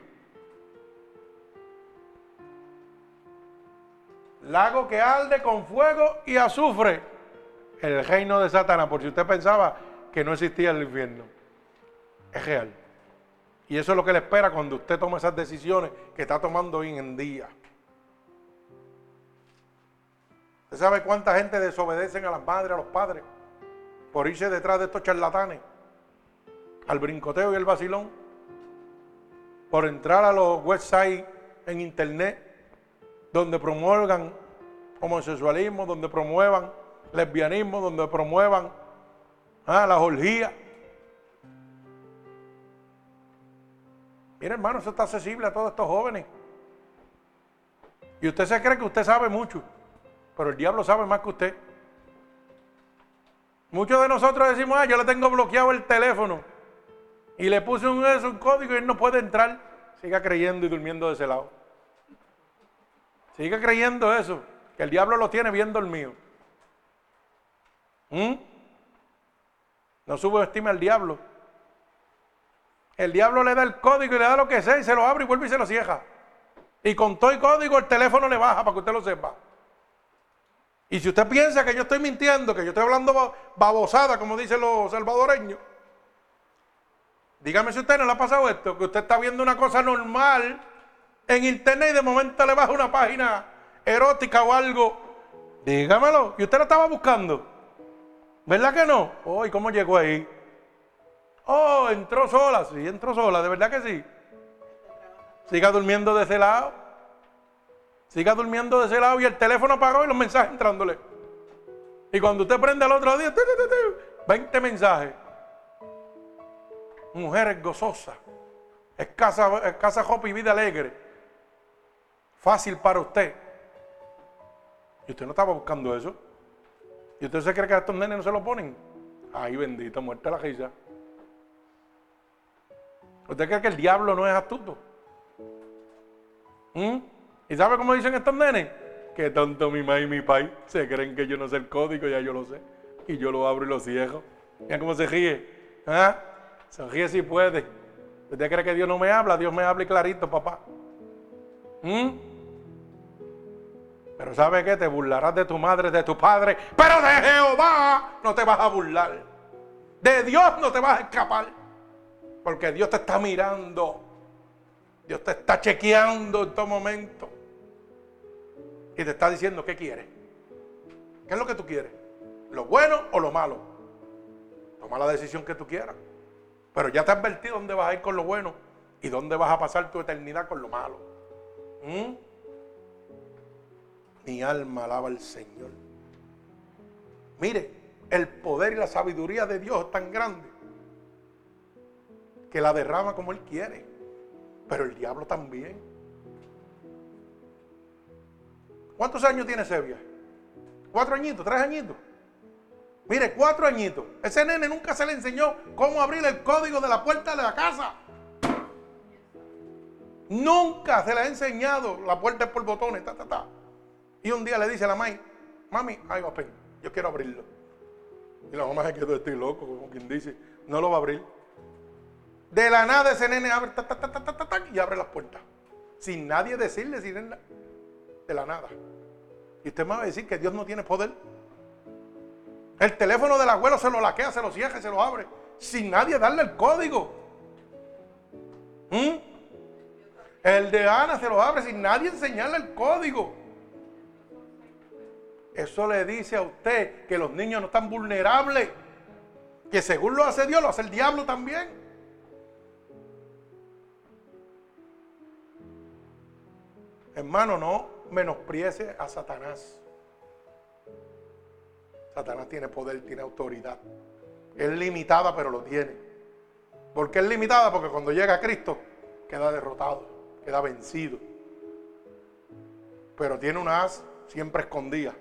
Lago que arde con fuego y azufre. El reino de Satanás. Por si usted pensaba que no existía el infierno. Es real. Y eso es lo que le espera cuando usted toma esas decisiones que está tomando hoy en día. ¿Usted sabe cuánta gente desobedecen a las madres, a los padres, por irse detrás de estos charlatanes? al brincoteo y el vacilón, por entrar a los websites en internet donde promuevan homosexualismo, donde promuevan lesbianismo, donde promuevan ah, la orgía. Mira, hermano, eso está accesible a todos estos jóvenes. Y usted se cree que usted sabe mucho, pero el diablo sabe más que usted. Muchos de nosotros decimos, ah, yo le tengo bloqueado el teléfono y le puse un, un código y él no puede entrar, siga creyendo y durmiendo de ese lado. Siga creyendo eso, que el diablo lo tiene bien dormido. ¿Mm? No subestime al diablo. El diablo le da el código y le da lo que sea y se lo abre y vuelve y se lo cierra. Y con todo el código el teléfono le baja para que usted lo sepa. Y si usted piensa que yo estoy mintiendo, que yo estoy hablando babosada, como dicen los salvadoreños, Dígame si usted no le ha pasado esto, que usted está viendo una cosa normal en internet y de momento le baja una página erótica o algo. Dígamelo. Y usted la estaba buscando. ¿Verdad que no? Oh, ¿y cómo llegó ahí? Oh, entró sola. Sí, entró sola. ¿De verdad que sí? Siga durmiendo de ese lado. Siga durmiendo de ese lado y el teléfono apagó y los mensajes entrándole. Y cuando usted prende al otro día, 20 mensajes mujer gozosa, escasa, escasa y vida alegre, fácil para usted. Y usted no estaba buscando eso. ¿Y usted se cree que a estos nenes no se lo ponen? Ay, bendito, muerte la risa. ¿Usted cree que el diablo no es astuto? ¿Mm? ¿Y sabe cómo dicen estos nenes? Que tanto mi mamá y mi pai se creen que yo no sé el código, ya yo lo sé. Y yo lo abro y lo cierro. Mira cómo se ríe. ¿Ah? Sonríe si puede. ¿Usted cree que Dios no me habla? Dios me habla y clarito, papá. ¿Mm? Pero ¿sabe qué? Te burlarás de tu madre, de tu padre. Pero de Jehová no te vas a burlar. De Dios no te vas a escapar. Porque Dios te está mirando. Dios te está chequeando en todo momento. Y te está diciendo qué quieres. ¿Qué es lo que tú quieres? ¿Lo bueno o lo malo? Toma la decisión que tú quieras. Pero ya te has advertido dónde vas a ir con lo bueno y dónde vas a pasar tu eternidad con lo malo. ¿Mm? Mi alma alaba al Señor. Mire, el poder y la sabiduría de Dios es tan grande que la derrama como Él quiere. Pero el diablo también. ¿Cuántos años tiene Sevilla? ¿Cuatro añitos? ¿Tres añitos? Mire, cuatro añitos. Ese nene nunca se le enseñó cómo abrir el código de la puerta de la casa. Nunca se le ha enseñado. La puerta por botones, ta, ta, ta. Y un día le dice a la mãe, mami, ahí va, yo quiero abrirlo. Y la mamá se quedó, estoy loco, como quien dice, no lo va a abrir. De la nada ese nene abre y abre las puertas. Sin nadie decirle, sin de la nada. Y usted me va a decir que Dios no tiene poder. El teléfono del abuelo se lo laquea, se lo cierra y se lo abre. Sin nadie darle el código. ¿Mm? El de Ana se lo abre sin nadie enseñarle el código. Eso le dice a usted que los niños no están vulnerables. Que según lo hace Dios, lo hace el diablo también. Hermano, no menosprecie a Satanás. Satanás tiene poder, tiene autoridad. Es limitada, pero lo tiene. ¿Por qué es limitada? Porque cuando llega Cristo queda derrotado, queda vencido. Pero tiene una as siempre escondida.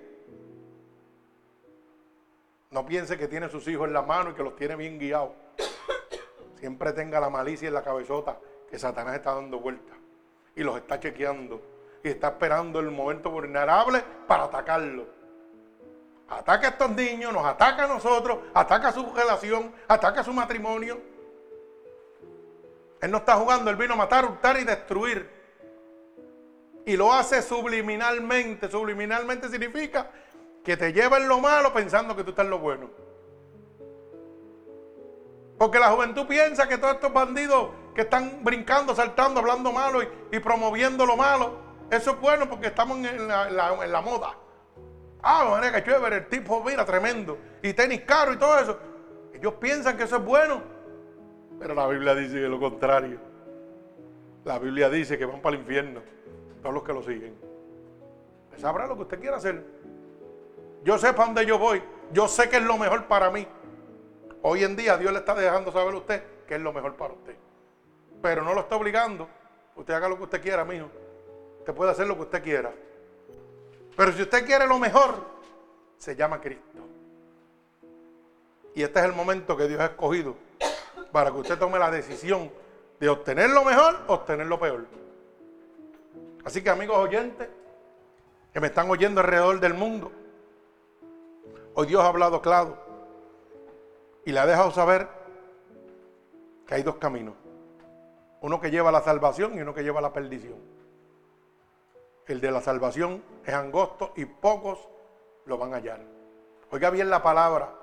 No piense que tiene sus hijos en la mano y que los tiene bien guiados. Siempre tenga la malicia en la cabezota que Satanás está dando vueltas y los está chequeando y está esperando el momento vulnerable para atacarlo. Ataca a estos niños, nos ataca a nosotros, ataca a su relación, ataca a su matrimonio. Él no está jugando, él vino a matar, hurtar y destruir. Y lo hace subliminalmente. Subliminalmente significa que te lleva en lo malo pensando que tú estás en lo bueno. Porque la juventud piensa que todos estos bandidos que están brincando, saltando, hablando malo y promoviendo lo malo, eso es bueno porque estamos en la, moda. Ah, manera que chévere, el tipo, mira, tremendo. Y tenis caro y todo eso. Ellos piensan que eso es bueno. Pero la Biblia dice que lo contrario. La Biblia dice que van para el infierno. Todos los que lo siguen. Sabrá lo que usted quiera hacer. Yo sé para dónde yo voy. Yo sé que es lo mejor para mí. Hoy en día Dios le está dejando saber a usted que es lo mejor para usted. Pero no lo está obligando. Usted haga lo que usted quiera, mijo. Usted puede hacer lo que usted quiera. Pero si usted quiere lo mejor, se llama Cristo. Y este es el momento que Dios ha escogido para que usted tome la decisión de obtener lo mejor o obtener lo peor. Así que amigos oyentes que me están oyendo alrededor del mundo, hoy Dios ha hablado claro y le ha dejado saber que hay dos caminos. Uno que lleva a la salvación y uno que lleva a la perdición. El de la salvación es angosto y pocos lo van a hallar. Oiga bien la palabra.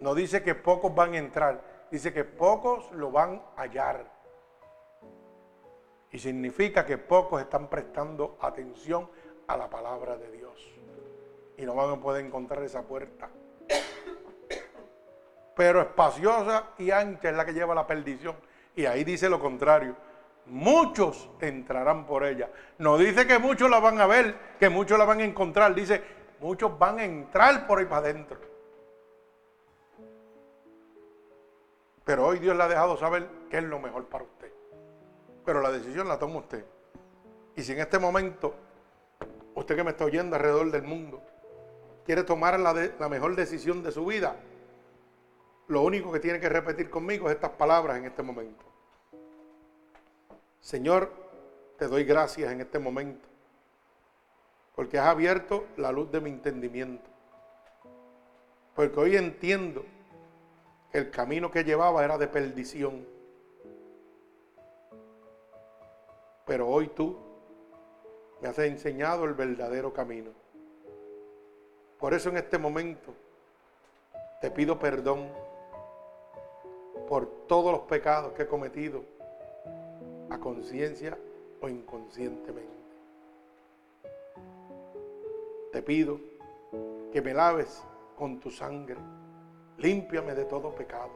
No dice que pocos van a entrar, dice que pocos lo van a hallar. Y significa que pocos están prestando atención a la palabra de Dios. Y no van a poder encontrar esa puerta. Pero espaciosa y ancha es la que lleva a la perdición. Y ahí dice lo contrario muchos entrarán por ella. No dice que muchos la van a ver, que muchos la van a encontrar, dice, muchos van a entrar por ahí para adentro. Pero hoy Dios le ha dejado saber qué es lo mejor para usted. Pero la decisión la toma usted. Y si en este momento, usted que me está oyendo alrededor del mundo, quiere tomar la, la mejor decisión de su vida, lo único que tiene que repetir conmigo es estas palabras en este momento. Señor, te doy gracias en este momento, porque has abierto la luz de mi entendimiento. Porque hoy entiendo que el camino que llevaba era de perdición. Pero hoy tú me has enseñado el verdadero camino. Por eso en este momento te pido perdón por todos los pecados que he cometido a conciencia o inconscientemente. Te pido que me laves con tu sangre, límpiame de todo pecado.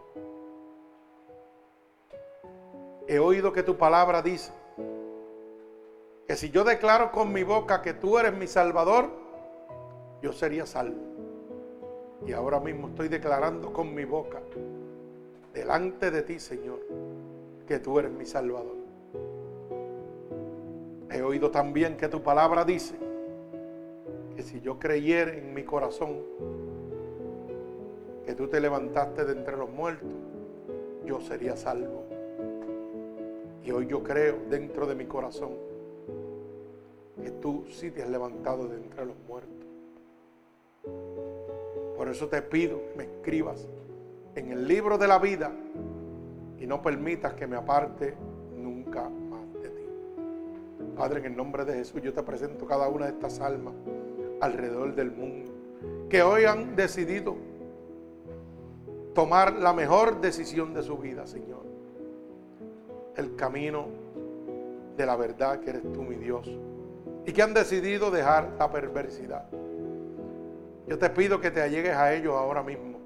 He oído que tu palabra dice que si yo declaro con mi boca que tú eres mi salvador, yo sería salvo. Y ahora mismo estoy declarando con mi boca, delante de ti, Señor, que tú eres mi salvador. He oído también que tu palabra dice que si yo creyera en mi corazón que tú te levantaste de entre los muertos, yo sería salvo. Y hoy yo creo dentro de mi corazón que tú sí te has levantado de entre los muertos. Por eso te pido que me escribas en el libro de la vida y no permitas que me aparte Padre, en el nombre de Jesús yo te presento cada una de estas almas alrededor del mundo que hoy han decidido tomar la mejor decisión de su vida, Señor el camino de la verdad que eres tú, mi Dios, y que han decidido dejar la perversidad. Yo te pido que te allegues a ellos ahora mismo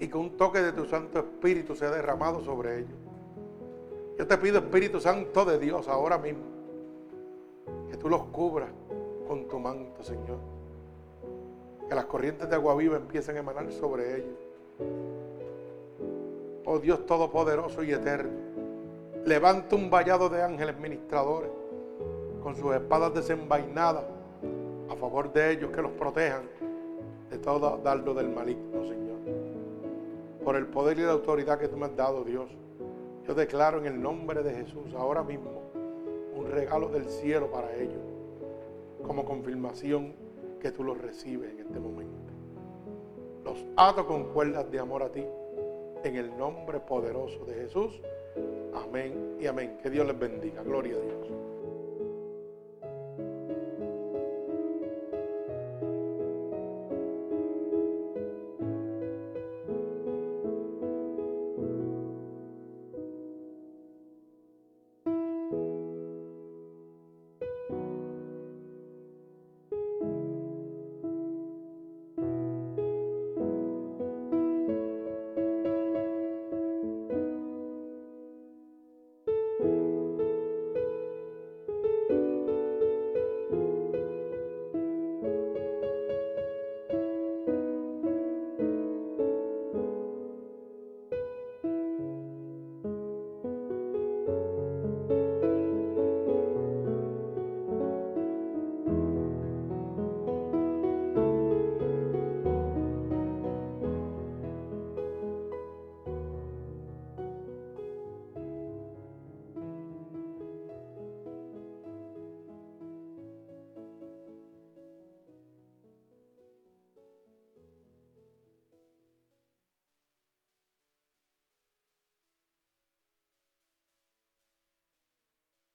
y que un toque de tu Santo Espíritu sea derramado sobre ellos. Yo te pido, Espíritu Santo de Dios, ahora mismo, tú los cubras con tu manto, Señor. Que las corrientes de agua viva empiecen a emanar sobre ellos. Oh Dios Todopoderoso y Eterno levanta un vallado de ángeles ministradores con sus espadas desenvainadas a favor de ellos que los protejan de todo dardo del maligno, Señor. Por el poder y la autoridad que tú me has dado, Dios, yo declaro en el nombre de Jesús ahora mismo un regalo del cielo para ellos, como confirmación que tú los recibes en este momento. Los ato con cuerdas de amor a ti, en el nombre poderoso de Jesús. Amén y amén. Que Dios les bendiga. Gloria a Dios.